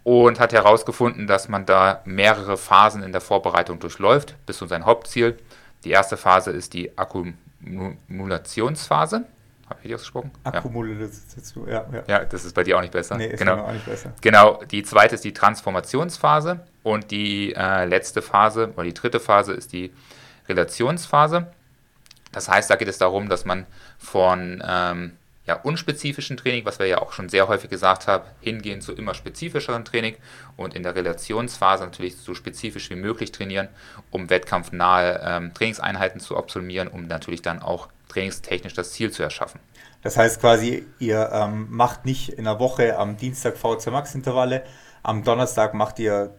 Und hat herausgefunden, dass man da mehrere Phasen in der Vorbereitung durchläuft, bis zu sein Hauptziel. Die erste Phase ist die Akkumulationsphase. Habe ich richtig ausgesprochen? Akkumulation, ja. ja. Ja, das ist bei dir auch nicht besser. Nee, ist genau. auch nicht besser. Genau, die zweite ist die Transformationsphase und die äh, letzte Phase, oder die dritte Phase ist die Relationsphase. Das heißt, da geht es darum, dass man von ähm, ja, unspezifischen Training, was wir ja auch schon sehr häufig gesagt haben, hingehen zu immer spezifischeren Training und in der Relationsphase natürlich so spezifisch wie möglich trainieren, um wettkampfnahe ähm, Trainingseinheiten zu absolvieren, um natürlich dann auch trainingstechnisch das Ziel zu erschaffen. Das heißt quasi, ihr ähm, macht nicht in der Woche am Dienstag VC Max Intervalle, am Donnerstag macht ihr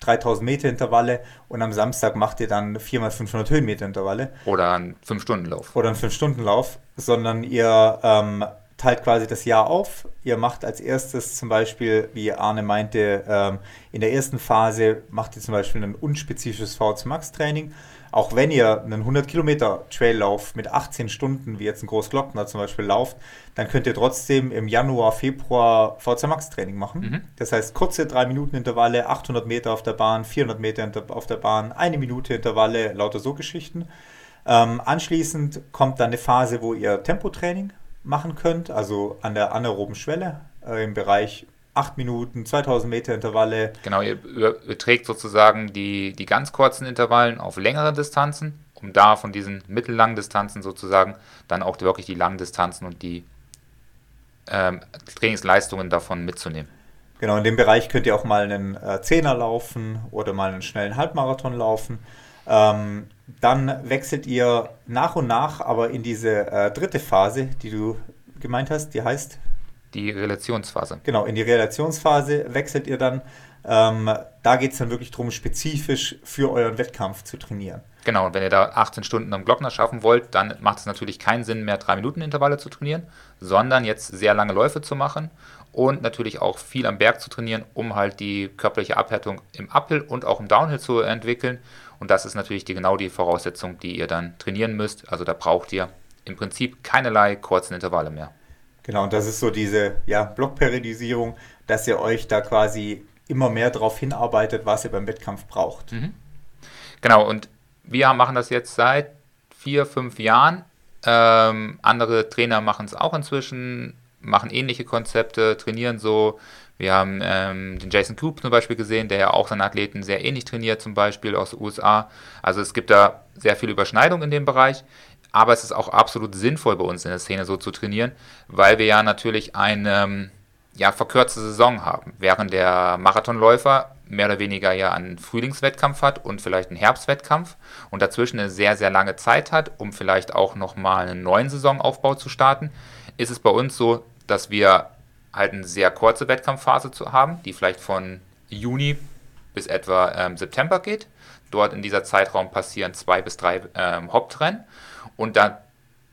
3000 Meter Intervalle und am Samstag macht ihr dann 4x500 Höhenmeter Intervalle. Oder einen 5-Stunden-Lauf. Oder einen 5-Stunden-Lauf, sondern ihr ähm, teilt quasi das Jahr auf. Ihr macht als erstes zum Beispiel, wie Arne meinte, ähm, in der ersten Phase macht ihr zum Beispiel ein unspezifisches VZ Max Training auch wenn ihr einen 100 Kilometer Traillauf mit 18 Stunden, wie jetzt ein Großglockner zum Beispiel, lauft, dann könnt ihr trotzdem im Januar, Februar VZ Max Training machen. Mhm. Das heißt, kurze 3 Minuten Intervalle, 800 Meter auf der Bahn, 400 Meter auf der Bahn, eine Minute Intervalle, lauter so Geschichten. Ähm, anschließend kommt dann eine Phase, wo ihr Tempotraining machen könnt, also an der anaeroben Schwelle äh, im Bereich 8 Minuten, 2000 Meter Intervalle. Genau, ihr überträgt sozusagen die, die ganz kurzen Intervallen auf längere Distanzen, um da von diesen mittellangen Distanzen sozusagen dann auch wirklich die langen Distanzen und die ähm, Trainingsleistungen davon mitzunehmen. Genau, in dem Bereich könnt ihr auch mal einen äh, Zehner laufen oder mal einen schnellen Halbmarathon laufen. Ähm, dann wechselt ihr nach und nach aber in diese äh, dritte Phase, die du gemeint hast, die heißt die Relationsphase. Genau, in die Relationsphase wechselt ihr dann. Ähm, da geht es dann wirklich darum, spezifisch für euren Wettkampf zu trainieren. Genau, und wenn ihr da 18 Stunden am Glockner schaffen wollt, dann macht es natürlich keinen Sinn mehr, 3-Minuten-Intervalle zu trainieren, sondern jetzt sehr lange Läufe zu machen und natürlich auch viel am Berg zu trainieren, um halt die körperliche Abhärtung im Uphill und auch im Downhill zu entwickeln. Und das ist natürlich die, genau die Voraussetzung, die ihr dann trainieren müsst. Also da braucht ihr im Prinzip keinerlei kurzen Intervalle mehr. Genau, und das ist so diese ja, Blockperiodisierung, dass ihr euch da quasi immer mehr darauf hinarbeitet, was ihr beim Wettkampf braucht. Mhm. Genau, und wir machen das jetzt seit vier, fünf Jahren. Ähm, andere Trainer machen es auch inzwischen, machen ähnliche Konzepte, trainieren so. Wir haben ähm, den Jason Coop zum Beispiel gesehen, der ja auch seine Athleten sehr ähnlich trainiert, zum Beispiel aus den USA. Also es gibt da sehr viel Überschneidung in dem Bereich. Aber es ist auch absolut sinnvoll bei uns in der Szene so zu trainieren, weil wir ja natürlich eine ähm, ja, verkürzte Saison haben. Während der Marathonläufer mehr oder weniger ja einen Frühlingswettkampf hat und vielleicht einen Herbstwettkampf und dazwischen eine sehr, sehr lange Zeit hat, um vielleicht auch nochmal einen neuen Saisonaufbau zu starten, ist es bei uns so, dass wir halt eine sehr kurze Wettkampfphase zu haben, die vielleicht von Juni bis etwa ähm, September geht. Dort in dieser Zeitraum passieren zwei bis drei ähm, Hauptrennen und da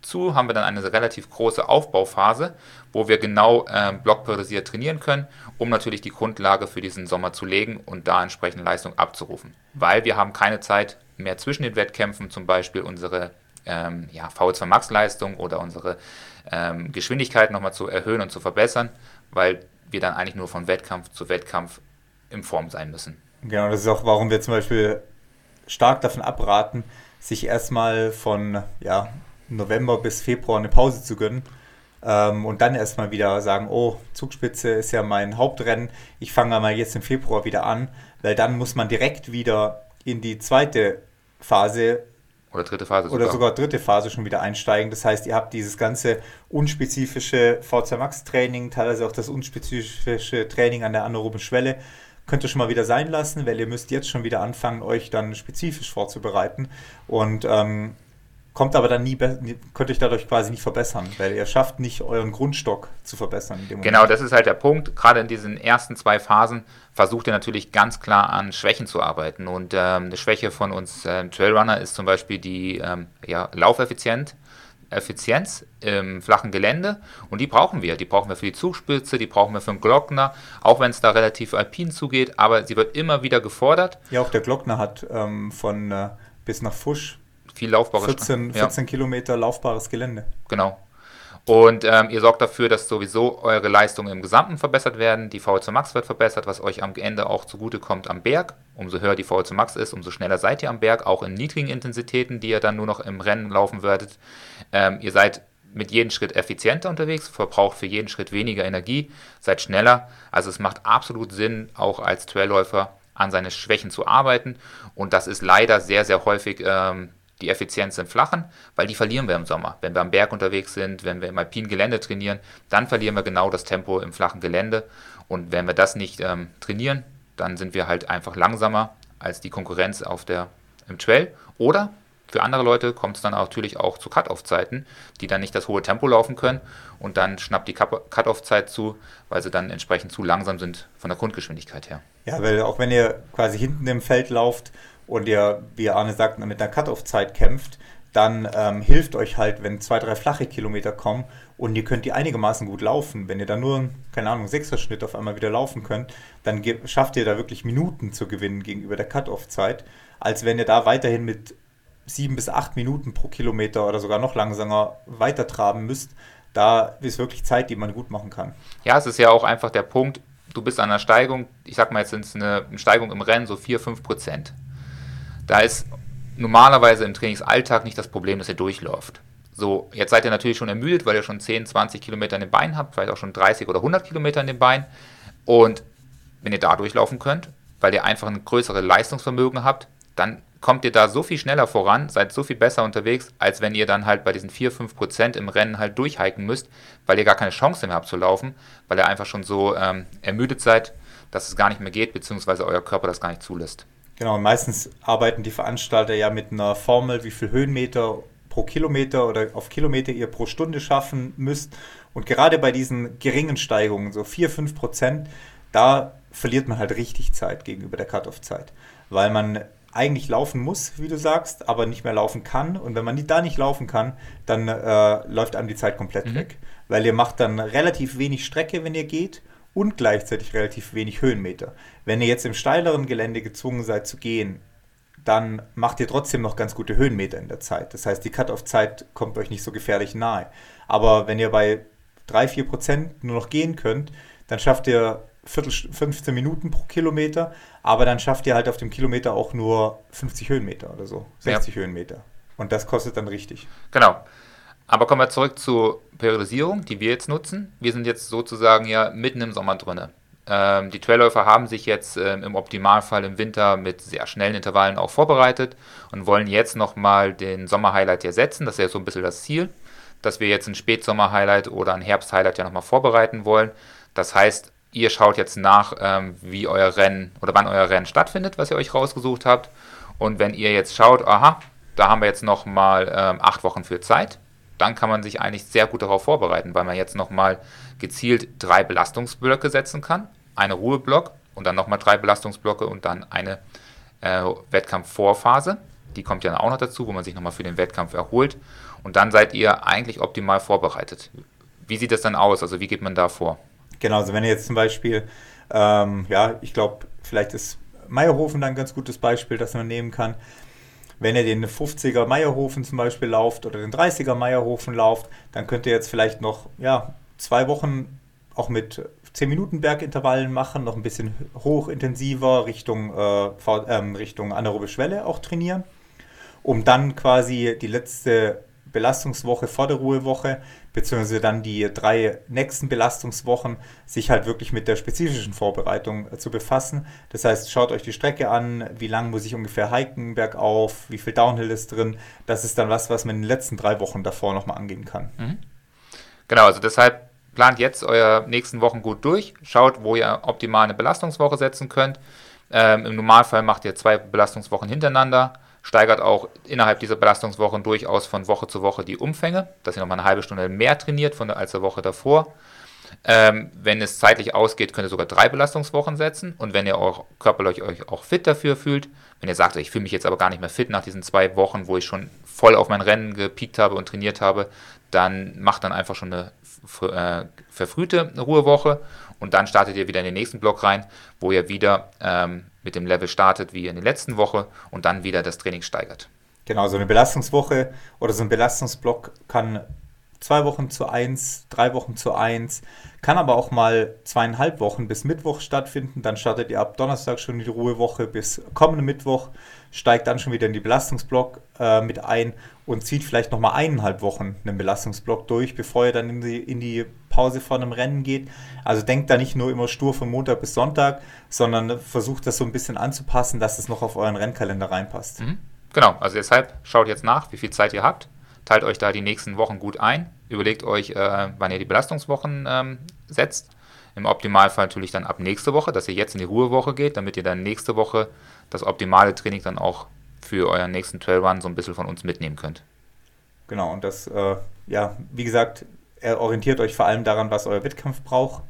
zu haben wir dann eine relativ große Aufbauphase, wo wir genau äh, blockperiodisiert trainieren können, um natürlich die Grundlage für diesen Sommer zu legen und da entsprechende Leistung abzurufen. Weil wir haben keine Zeit mehr zwischen den Wettkämpfen, zum Beispiel unsere ähm, ja, VO2 Max Leistung oder unsere ähm, Geschwindigkeit nochmal zu erhöhen und zu verbessern, weil wir dann eigentlich nur von Wettkampf zu Wettkampf in Form sein müssen. Genau, das ist auch, warum wir zum Beispiel stark davon abraten, sich erstmal von ja, November bis Februar eine Pause zu gönnen ähm, und dann erstmal wieder sagen, oh, Zugspitze ist ja mein Hauptrennen, ich fange mal jetzt im Februar wieder an, weil dann muss man direkt wieder in die zweite Phase oder dritte Phase sogar. Oder sogar dritte Phase schon wieder einsteigen. Das heißt, ihr habt dieses ganze unspezifische V2 Max Training, teilweise auch das unspezifische Training an der anaeroben Schwelle, könnt ihr schon mal wieder sein lassen, weil ihr müsst jetzt schon wieder anfangen, euch dann spezifisch vorzubereiten. Und ähm, kommt aber dann nie, könnt euch dadurch quasi nicht verbessern, weil ihr schafft nicht euren Grundstock zu verbessern. genau, das ist halt der Punkt. Gerade in diesen ersten zwei Phasen versucht ihr natürlich ganz klar an Schwächen zu arbeiten. Und ähm, eine Schwäche von uns äh, Trailrunner ist zum Beispiel die ähm, ja, Laufeffizienz. Effizienz im flachen Gelände und die brauchen wir. Die brauchen wir für die Zugspitze, die brauchen wir für den Glockner, auch wenn es da relativ alpin zugeht, aber sie wird immer wieder gefordert. Ja, auch der Glockner hat ähm, von äh, bis nach Fusch viel laufbares 14, 14 ja. Kilometer laufbares Gelände. Genau. Und ähm, ihr sorgt dafür, dass sowieso eure Leistungen im Gesamten verbessert werden. Die VO2 Max wird verbessert, was euch am Ende auch zugutekommt am Berg. Umso höher die VO2 Max ist, umso schneller seid ihr am Berg, auch in niedrigen Intensitäten, die ihr dann nur noch im Rennen laufen werdet. Ähm, ihr seid mit jedem Schritt effizienter unterwegs, verbraucht für jeden Schritt weniger Energie, seid schneller. Also es macht absolut Sinn, auch als Trailläufer an seine Schwächen zu arbeiten. Und das ist leider sehr, sehr häufig ähm, die Effizienz im Flachen, weil die verlieren wir im Sommer. Wenn wir am Berg unterwegs sind, wenn wir im alpinen Gelände trainieren, dann verlieren wir genau das Tempo im flachen Gelände. Und wenn wir das nicht ähm, trainieren, dann sind wir halt einfach langsamer als die Konkurrenz auf der, im Trail. Oder für andere Leute kommt es dann natürlich auch zu Cut-Off-Zeiten, die dann nicht das hohe Tempo laufen können und dann schnappt die Cut-Off-Zeit zu, weil sie dann entsprechend zu langsam sind von der Grundgeschwindigkeit her. Ja, weil auch wenn ihr quasi hinten im Feld lauft und ihr, wie Arne sagt, mit einer Cut-Off-Zeit kämpft, dann ähm, hilft euch halt, wenn zwei, drei flache Kilometer kommen und ihr könnt die einigermaßen gut laufen. Wenn ihr dann nur, keine Ahnung, Sechser-Schnitt auf einmal wieder laufen könnt, dann schafft ihr da wirklich Minuten zu gewinnen gegenüber der Cut-Off-Zeit, als wenn ihr da weiterhin mit sieben bis acht Minuten pro Kilometer oder sogar noch langsamer weiter traben müsst. Da ist wirklich Zeit, die man gut machen kann. Ja, es ist ja auch einfach der Punkt, du bist an einer Steigung, ich sag mal jetzt sind es eine Steigung im Rennen so 4, 5 Prozent. Da ist normalerweise im Trainingsalltag nicht das Problem, dass ihr durchläuft. So, jetzt seid ihr natürlich schon ermüdet, weil ihr schon 10, 20 Kilometer in den Beinen habt, vielleicht auch schon 30 oder 100 Kilometer in den Beinen. Und wenn ihr da durchlaufen könnt, weil ihr einfach ein größeres Leistungsvermögen habt, dann kommt ihr da so viel schneller voran, seid so viel besser unterwegs, als wenn ihr dann halt bei diesen 4, 5 Prozent im Rennen halt durchhiken müsst, weil ihr gar keine Chance mehr habt zu laufen, weil ihr einfach schon so ähm, ermüdet seid, dass es gar nicht mehr geht, beziehungsweise euer Körper das gar nicht zulässt. Genau, meistens arbeiten die Veranstalter ja mit einer Formel, wie viel Höhenmeter pro Kilometer oder auf Kilometer ihr pro Stunde schaffen müsst. Und gerade bei diesen geringen Steigungen, so 4, 5 Prozent, da verliert man halt richtig Zeit gegenüber der Cut-Off-Zeit. Weil man eigentlich laufen muss, wie du sagst, aber nicht mehr laufen kann. Und wenn man da nicht laufen kann, dann äh, läuft einem die Zeit komplett mhm. weg. Weil ihr macht dann relativ wenig Strecke, wenn ihr geht und gleichzeitig relativ wenig Höhenmeter. Wenn ihr jetzt im steileren Gelände gezwungen seid zu gehen, dann macht ihr trotzdem noch ganz gute Höhenmeter in der Zeit. Das heißt, die Cut-off-Zeit kommt euch nicht so gefährlich nahe. Aber wenn ihr bei 3-4 Prozent nur noch gehen könnt, dann schafft ihr Viertel, 15 Minuten pro Kilometer, aber dann schafft ihr halt auf dem Kilometer auch nur 50 Höhenmeter oder so, 60 ja. Höhenmeter. Und das kostet dann richtig. Genau. Aber kommen wir zurück zur Periodisierung, die wir jetzt nutzen. Wir sind jetzt sozusagen ja mitten im Sommer drin. Ähm, die Trailläufer haben sich jetzt ähm, im Optimalfall im Winter mit sehr schnellen Intervallen auch vorbereitet und wollen jetzt nochmal den Sommer-Highlight hier setzen. Das ist ja so ein bisschen das Ziel, dass wir jetzt ein Spätsommer-Highlight oder ein Herbst-Highlight ja nochmal vorbereiten wollen. Das heißt, ihr schaut jetzt nach, ähm, wie euer Rennen oder wann euer Rennen stattfindet, was ihr euch rausgesucht habt. Und wenn ihr jetzt schaut, aha, da haben wir jetzt nochmal ähm, acht Wochen für Zeit, dann kann man sich eigentlich sehr gut darauf vorbereiten, weil man jetzt nochmal gezielt drei Belastungsblöcke setzen kann. Eine Ruheblock und dann nochmal drei Belastungsblöcke und dann eine äh, Wettkampfvorphase. Die kommt ja auch noch dazu, wo man sich nochmal für den Wettkampf erholt. Und dann seid ihr eigentlich optimal vorbereitet. Wie sieht das dann aus? Also wie geht man da vor? Genau, also wenn ihr jetzt zum Beispiel, ähm, ja, ich glaube, vielleicht ist Meierhofen dann ein ganz gutes Beispiel, das man nehmen kann. Wenn ihr den 50er Meierhofen zum Beispiel lauft oder den 30er Meierhofen lauft, dann könnt ihr jetzt vielleicht noch ja, zwei Wochen auch mit 10 Minuten Bergintervallen machen, noch ein bisschen hochintensiver Richtung, äh, ähm, Richtung anaerobe Schwelle auch trainieren, um dann quasi die letzte Belastungswoche vor der Ruhewoche, beziehungsweise dann die drei nächsten Belastungswochen, sich halt wirklich mit der spezifischen Vorbereitung äh, zu befassen. Das heißt, schaut euch die Strecke an, wie lang muss ich ungefähr hiken bergauf, wie viel Downhill ist drin. Das ist dann was, was man in den letzten drei Wochen davor nochmal angehen kann. Mhm. Genau, also deshalb plant jetzt eure nächsten Wochen gut durch, schaut, wo ihr optimal eine Belastungswoche setzen könnt. Ähm, Im Normalfall macht ihr zwei Belastungswochen hintereinander steigert auch innerhalb dieser Belastungswochen durchaus von Woche zu Woche die Umfänge, dass ihr nochmal eine halbe Stunde mehr trainiert von der, als der Woche davor. Ähm, wenn es zeitlich ausgeht, könnt ihr sogar drei Belastungswochen setzen. Und wenn ihr auch körperlich euch auch fit dafür fühlt, wenn ihr sagt, ich fühle mich jetzt aber gar nicht mehr fit nach diesen zwei Wochen, wo ich schon voll auf mein Rennen gepiekt habe und trainiert habe, dann macht dann einfach schon eine äh, verfrühte Ruhewoche und dann startet ihr wieder in den nächsten Block rein, wo ihr wieder ähm, mit dem Level startet wie in der letzten Woche und dann wieder das Training steigert. Genau, so eine Belastungswoche oder so ein Belastungsblock kann zwei Wochen zu eins, drei Wochen zu eins, kann aber auch mal zweieinhalb Wochen bis Mittwoch stattfinden. Dann startet ihr ab Donnerstag schon die Ruhewoche bis kommenden Mittwoch, steigt dann schon wieder in die Belastungsblock äh, mit ein und zieht vielleicht nochmal eineinhalb Wochen einen Belastungsblock durch, bevor ihr dann in die, in die Pause vor einem Rennen geht. Also denkt da nicht nur immer stur von Montag bis Sonntag, sondern versucht das so ein bisschen anzupassen, dass es noch auf euren Rennkalender reinpasst. Mhm. Genau, also deshalb schaut jetzt nach, wie viel Zeit ihr habt, teilt euch da die nächsten Wochen gut ein, überlegt euch, äh, wann ihr die Belastungswochen ähm, setzt. Im Optimalfall natürlich dann ab nächste Woche, dass ihr jetzt in die Ruhewoche geht, damit ihr dann nächste Woche das optimale Training dann auch für euren nächsten Trailrun so ein bisschen von uns mitnehmen könnt. Genau, und das, äh, ja, wie gesagt, orientiert euch vor allem daran, was euer Wettkampf braucht.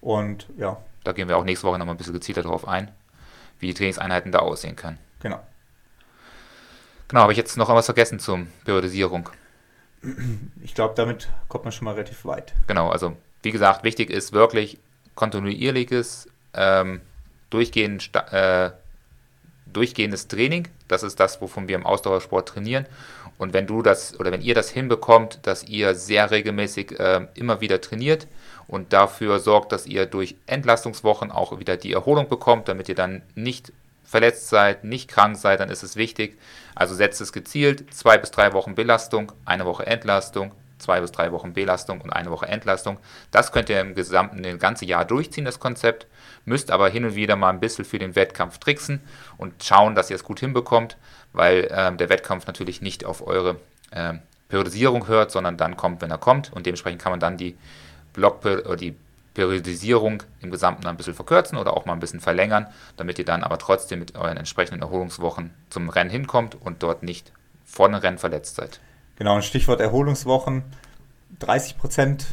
Und ja. Da gehen wir auch nächste Woche nochmal ein bisschen gezielter darauf ein, wie die Trainingseinheiten da aussehen können. Genau. Genau, habe ich jetzt noch was vergessen zur Periodisierung? Ich glaube, damit kommt man schon mal relativ weit. Genau, also wie gesagt, wichtig ist wirklich kontinuierliches, ähm, durchgehend, äh, durchgehendes Training. Das ist das, wovon wir im Ausdauersport trainieren. Und wenn du das oder wenn ihr das hinbekommt, dass ihr sehr regelmäßig äh, immer wieder trainiert und dafür sorgt, dass ihr durch Entlastungswochen auch wieder die Erholung bekommt, damit ihr dann nicht verletzt seid, nicht krank seid, dann ist es wichtig. Also setzt es gezielt, zwei bis drei Wochen Belastung, eine Woche Entlastung, zwei bis drei Wochen Belastung und eine Woche Entlastung. Das könnt ihr im gesamten, das ganze Jahr durchziehen, das Konzept, müsst aber hin und wieder mal ein bisschen für den Wettkampf tricksen und schauen, dass ihr es gut hinbekommt, weil ähm, der Wettkampf natürlich nicht auf eure ähm, Periodisierung hört, sondern dann kommt, wenn er kommt und dementsprechend kann man dann die Block oder die Periodisierung im Gesamten ein bisschen verkürzen oder auch mal ein bisschen verlängern, damit ihr dann aber trotzdem mit euren entsprechenden Erholungswochen zum Rennen hinkommt und dort nicht vor dem Rennen verletzt seid. Genau, ein Stichwort Erholungswochen. 30 Prozent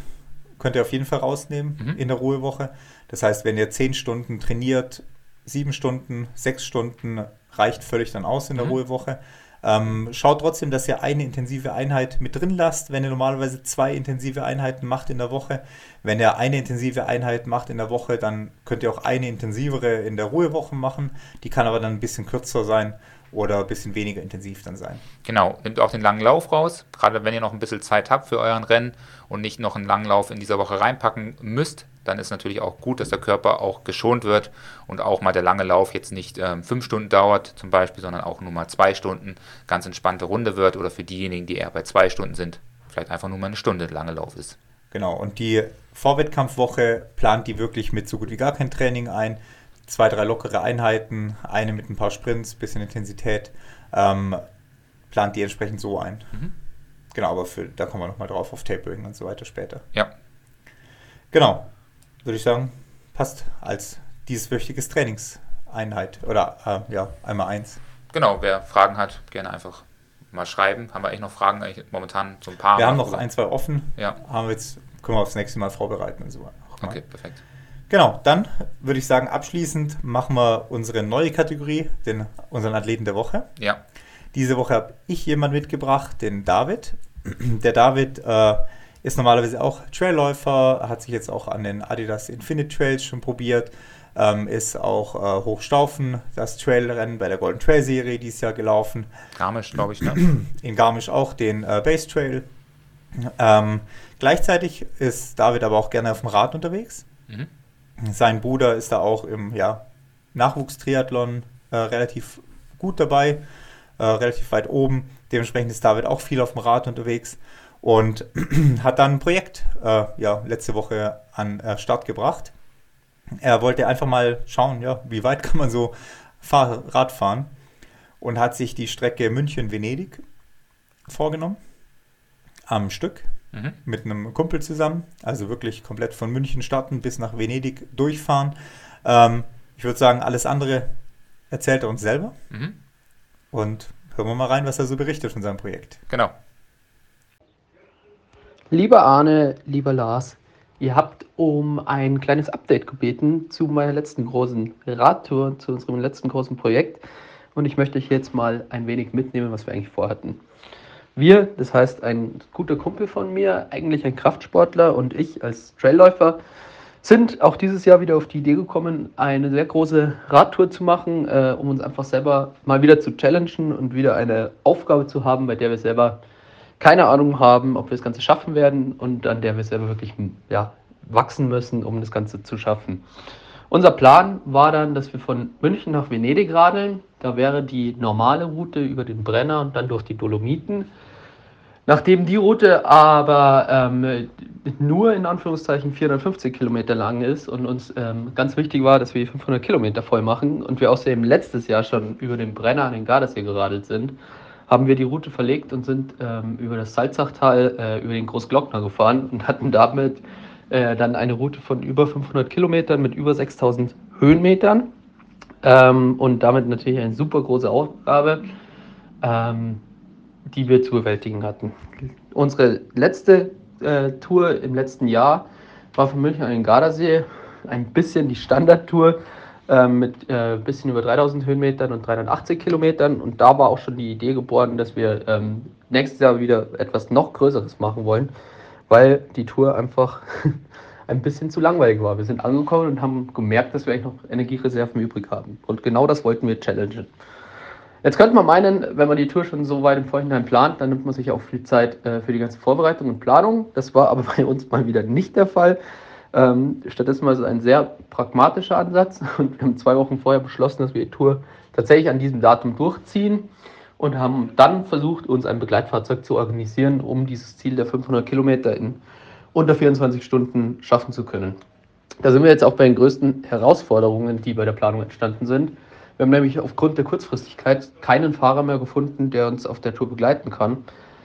könnt ihr auf jeden Fall rausnehmen mhm. in der Ruhewoche. Das heißt, wenn ihr 10 Stunden trainiert, 7 Stunden, 6 Stunden reicht völlig dann aus in der mhm. Ruhewoche. Ähm, schaut trotzdem, dass ihr eine intensive Einheit mit drin lasst, wenn ihr normalerweise zwei intensive Einheiten macht in der Woche. Wenn ihr eine intensive Einheit macht in der Woche, dann könnt ihr auch eine intensivere in der Ruhewoche machen. Die kann aber dann ein bisschen kürzer sein oder ein bisschen weniger intensiv dann sein. Genau, nimmt auch den langen Lauf raus, gerade wenn ihr noch ein bisschen Zeit habt für euren Rennen und nicht noch einen langen Lauf in dieser Woche reinpacken müsst, dann ist natürlich auch gut, dass der Körper auch geschont wird und auch mal der lange Lauf jetzt nicht ähm, fünf Stunden dauert zum Beispiel, sondern auch nur mal zwei Stunden ganz entspannte Runde wird oder für diejenigen, die eher bei zwei Stunden sind, vielleicht einfach nur mal eine Stunde lange Lauf ist. Genau, und die Vorwettkampfwoche plant die wirklich mit so gut wie gar kein Training ein zwei, drei lockere Einheiten, eine mit ein paar Sprints, bisschen Intensität, ähm, plant die entsprechend so ein. Mhm. Genau, aber für, da kommen wir nochmal drauf auf Tapering und so weiter später. Ja. Genau, würde ich sagen, passt als dieses wöchiges Trainingseinheit oder äh, ja, einmal eins. Genau, wer Fragen hat, gerne einfach mal schreiben. Haben wir eigentlich noch Fragen eigentlich momentan zum Paar? Wir haben noch ein, zwei offen. Ja. Haben wir jetzt, können wir aufs nächste Mal vorbereiten und so. Okay, perfekt. Genau, dann würde ich sagen, abschließend machen wir unsere neue Kategorie, den, unseren Athleten der Woche. Ja. Diese Woche habe ich jemanden mitgebracht, den David. Der David äh, ist normalerweise auch Trailläufer, hat sich jetzt auch an den Adidas Infinite Trails schon probiert, ähm, ist auch äh, Hochstaufen, das Trailrennen bei der Golden Trail Serie dieses Jahr gelaufen. Garmisch, glaube ich, ne? In Garmisch auch den äh, Base Trail. Ähm, gleichzeitig ist David aber auch gerne auf dem Rad unterwegs. Mhm. Sein Bruder ist da auch im ja, Nachwuchstriathlon äh, relativ gut dabei, äh, relativ weit oben. Dementsprechend ist David auch viel auf dem Rad unterwegs und hat dann ein Projekt äh, ja, letzte Woche an äh, Start gebracht. Er wollte einfach mal schauen, ja, wie weit kann man so Fahr Rad fahren und hat sich die Strecke München-Venedig vorgenommen am Stück mhm. mit einem Kumpel zusammen. Also wirklich komplett von München starten bis nach Venedig durchfahren. Ähm, ich würde sagen, alles andere erzählt er uns selber. Mhm. Und hören wir mal rein, was er so berichtet von seinem Projekt. Genau. Lieber Arne, lieber Lars, ihr habt um ein kleines Update gebeten zu meiner letzten großen Radtour, zu unserem letzten großen Projekt. Und ich möchte euch jetzt mal ein wenig mitnehmen, was wir eigentlich vorhatten. Wir, das heißt ein guter Kumpel von mir, eigentlich ein Kraftsportler und ich als Trailläufer, sind auch dieses Jahr wieder auf die Idee gekommen, eine sehr große Radtour zu machen, äh, um uns einfach selber mal wieder zu challengen und wieder eine Aufgabe zu haben, bei der wir selber keine Ahnung haben, ob wir das Ganze schaffen werden und an der wir selber wirklich ja, wachsen müssen, um das Ganze zu schaffen. Unser Plan war dann, dass wir von München nach Venedig radeln. Da wäre die normale Route über den Brenner und dann durch die Dolomiten. Nachdem die Route aber ähm, nur in Anführungszeichen 450 Kilometer lang ist und uns ähm, ganz wichtig war, dass wir 500 Kilometer voll machen und wir außerdem letztes Jahr schon über den Brenner an den Gardasee geradelt sind, haben wir die Route verlegt und sind ähm, über das Salzachtal, äh, über den Großglockner gefahren und hatten damit äh, dann eine Route von über 500 Kilometern mit über 6000 Höhenmetern ähm, und damit natürlich eine super große Aufgabe. Ähm, die wir zu bewältigen hatten. Unsere letzte äh, Tour im letzten Jahr war von München an den Gardasee ein bisschen die Standardtour mit ein äh, bisschen über 3000 Höhenmetern und 380 Kilometern. Und da war auch schon die Idee geboren, dass wir ähm, nächstes Jahr wieder etwas noch Größeres machen wollen, weil die Tour einfach ein bisschen zu langweilig war. Wir sind angekommen und haben gemerkt, dass wir eigentlich noch Energiereserven übrig haben. Und genau das wollten wir challengen. Jetzt könnte man meinen, wenn man die Tour schon so weit im Vorhinein plant, dann nimmt man sich auch viel Zeit äh, für die ganze Vorbereitung und Planung. Das war aber bei uns mal wieder nicht der Fall. Ähm, stattdessen war es ein sehr pragmatischer Ansatz und wir haben zwei Wochen vorher beschlossen, dass wir die Tour tatsächlich an diesem Datum durchziehen und haben dann versucht, uns ein Begleitfahrzeug zu organisieren, um dieses Ziel der 500 Kilometer in unter 24 Stunden schaffen zu können. Da sind wir jetzt auch bei den größten Herausforderungen, die bei der Planung entstanden sind. Wir haben nämlich aufgrund der Kurzfristigkeit keinen Fahrer mehr gefunden, der uns auf der Tour begleiten kann,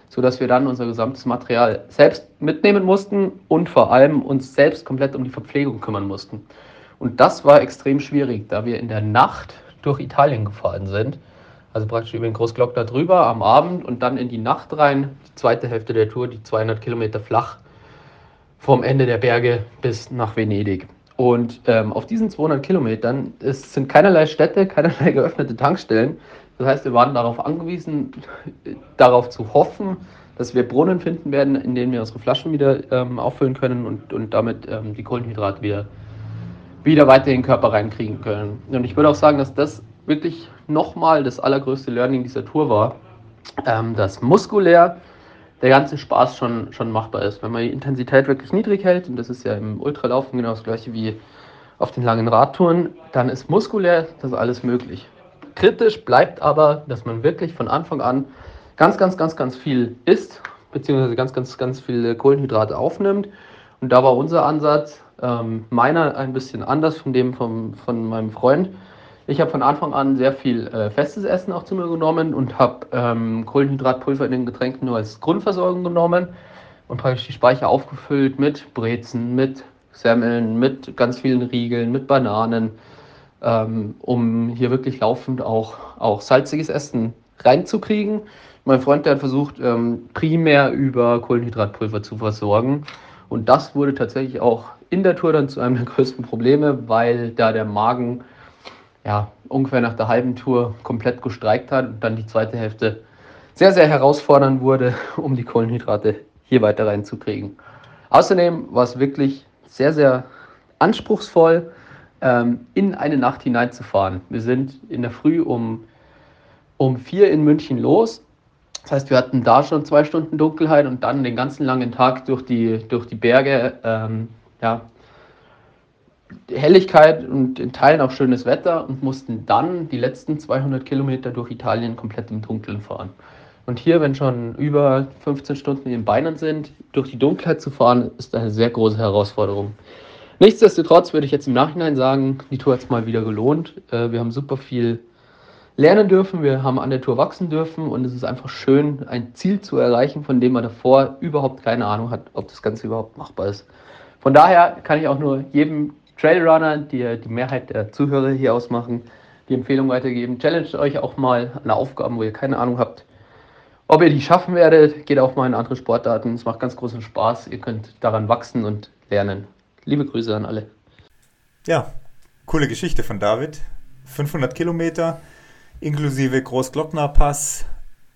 sodass wir dann unser gesamtes Material selbst mitnehmen mussten und vor allem uns selbst komplett um die Verpflegung kümmern mussten. Und das war extrem schwierig, da wir in der Nacht durch Italien gefahren sind. Also praktisch über den Großglockner drüber am Abend und dann in die Nacht rein, die zweite Hälfte der Tour, die 200 Kilometer flach vom Ende der Berge bis nach Venedig. Und ähm, auf diesen 200 Kilometern es sind keinerlei Städte, keinerlei geöffnete Tankstellen. Das heißt, wir waren darauf angewiesen, darauf zu hoffen, dass wir Brunnen finden werden, in denen wir unsere Flaschen wieder ähm, auffüllen können und, und damit ähm, die Kohlenhydrate wieder, wieder weiter in den Körper reinkriegen können. Und ich würde auch sagen, dass das wirklich nochmal das allergrößte Learning dieser Tour war, ähm, dass muskulär der ganze Spaß schon, schon machbar ist. Wenn man die Intensität wirklich niedrig hält, und das ist ja im Ultralaufen genau das gleiche wie auf den langen Radtouren, dann ist muskulär das alles möglich. Kritisch bleibt aber, dass man wirklich von Anfang an ganz, ganz, ganz, ganz viel isst, beziehungsweise ganz, ganz, ganz viele Kohlenhydrate aufnimmt. Und da war unser Ansatz, ähm, meiner ein bisschen anders von dem vom, von meinem Freund. Ich habe von Anfang an sehr viel äh, festes Essen auch zu mir genommen und habe ähm, Kohlenhydratpulver in den Getränken nur als Grundversorgung genommen und praktisch die Speicher aufgefüllt mit Brezen, mit Semmeln, mit ganz vielen Riegeln, mit Bananen, ähm, um hier wirklich laufend auch, auch salziges Essen reinzukriegen. Mein Freund der hat versucht, ähm, primär über Kohlenhydratpulver zu versorgen. Und das wurde tatsächlich auch in der Tour dann zu einem der größten Probleme, weil da der Magen ja, ungefähr nach der halben Tour komplett gestreikt hat und dann die zweite Hälfte sehr, sehr herausfordernd wurde, um die Kohlenhydrate hier weiter reinzukriegen. Außerdem war es wirklich sehr, sehr anspruchsvoll, ähm, in eine Nacht hineinzufahren. Wir sind in der Früh um, um vier in München los. Das heißt, wir hatten da schon zwei Stunden Dunkelheit und dann den ganzen langen Tag durch die, durch die Berge. Ähm, ja, Helligkeit und in Teilen auch schönes Wetter und mussten dann die letzten 200 Kilometer durch Italien komplett im Dunkeln fahren. Und hier, wenn schon über 15 Stunden in den Beinen sind, durch die Dunkelheit zu fahren, ist eine sehr große Herausforderung. Nichtsdestotrotz würde ich jetzt im Nachhinein sagen, die Tour hat es mal wieder gelohnt. Äh, wir haben super viel lernen dürfen, wir haben an der Tour wachsen dürfen und es ist einfach schön, ein Ziel zu erreichen, von dem man davor überhaupt keine Ahnung hat, ob das Ganze überhaupt machbar ist. Von daher kann ich auch nur jedem Trailrunner, die die Mehrheit der Zuhörer hier ausmachen, die Empfehlung weitergeben. Challenge euch auch mal an Aufgaben, wo ihr keine Ahnung habt. Ob ihr die schaffen werdet, geht auch mal in andere Sportarten. Es macht ganz großen Spaß. Ihr könnt daran wachsen und lernen. Liebe Grüße an alle. Ja, coole Geschichte von David. 500 Kilometer inklusive Großglocknerpass,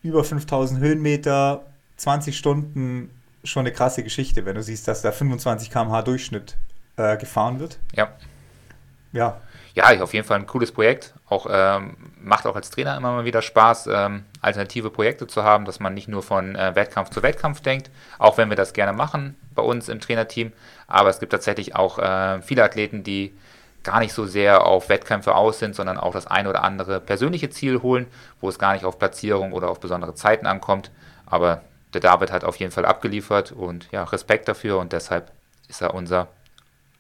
über 5000 Höhenmeter, 20 Stunden, schon eine krasse Geschichte, wenn du siehst, dass da 25 km/h Durchschnitt äh, gefahren wird. Ja. Ja. Ja, auf jeden Fall ein cooles Projekt. Auch ähm, macht auch als Trainer immer mal wieder Spaß, ähm, alternative Projekte zu haben, dass man nicht nur von äh, Wettkampf zu Wettkampf denkt, auch wenn wir das gerne machen bei uns im Trainerteam. Aber es gibt tatsächlich auch äh, viele Athleten, die gar nicht so sehr auf Wettkämpfe aus sind, sondern auch das ein oder andere persönliche Ziel holen, wo es gar nicht auf Platzierung oder auf besondere Zeiten ankommt. Aber der David hat auf jeden Fall abgeliefert und ja, Respekt dafür und deshalb ist er unser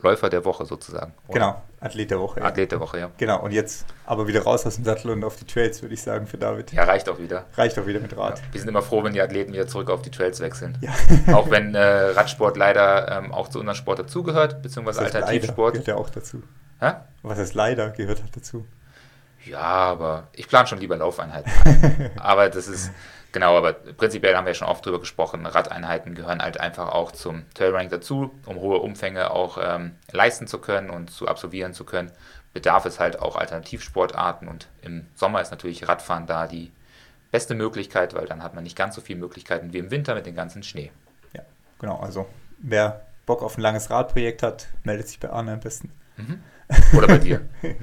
Läufer der Woche sozusagen. Oder? Genau, Athlet der Woche. Ja. Athlet der Woche, ja. Genau, und jetzt aber wieder raus aus dem Sattel und auf die Trails, würde ich sagen, für David. Ja, reicht auch wieder. Reicht auch wieder mit Rad. Ja, wir sind immer froh, wenn die Athleten wieder zurück auf die Trails wechseln. Ja. auch wenn äh, Radsport leider ähm, auch zu unserem Sport dazugehört, beziehungsweise Alternativsport. Gehört ja auch dazu. Hä? Was heißt leider gehört halt dazu? Ja, aber ich plane schon lieber Laufeinheiten. aber das ist Genau, aber prinzipiell haben wir ja schon oft drüber gesprochen, Radeinheiten gehören halt einfach auch zum Trailrunning dazu, um hohe Umfänge auch ähm, leisten zu können und zu absolvieren zu können. Bedarf es halt auch Alternativsportarten und im Sommer ist natürlich Radfahren da die beste Möglichkeit, weil dann hat man nicht ganz so viele Möglichkeiten wie im Winter mit dem ganzen Schnee. Ja, genau, also wer Bock auf ein langes Radprojekt hat, meldet sich bei Arne am besten. Mhm. Oder bei dir.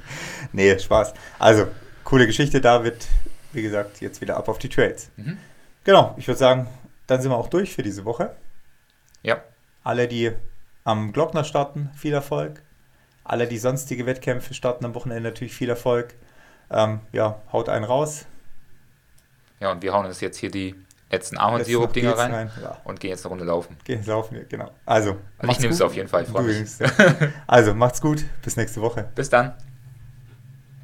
nee, Spaß. Also, coole Geschichte, David wie gesagt, jetzt wieder ab auf die Trails. Mhm. Genau, ich würde sagen, dann sind wir auch durch für diese Woche. Ja. Alle, die am Glockner starten, viel Erfolg. Alle, die sonstige Wettkämpfe starten am Wochenende, natürlich viel Erfolg. Ähm, ja, haut einen raus. Ja, und wir hauen uns jetzt hier die letzten Ahornsirup-Dinger rein, rein ja. und gehen jetzt eine Runde laufen. Gehen jetzt laufen, genau. Also, also ich nehme es auf jeden Fall, ich freue mich. also, macht's gut. Bis nächste Woche. Bis dann.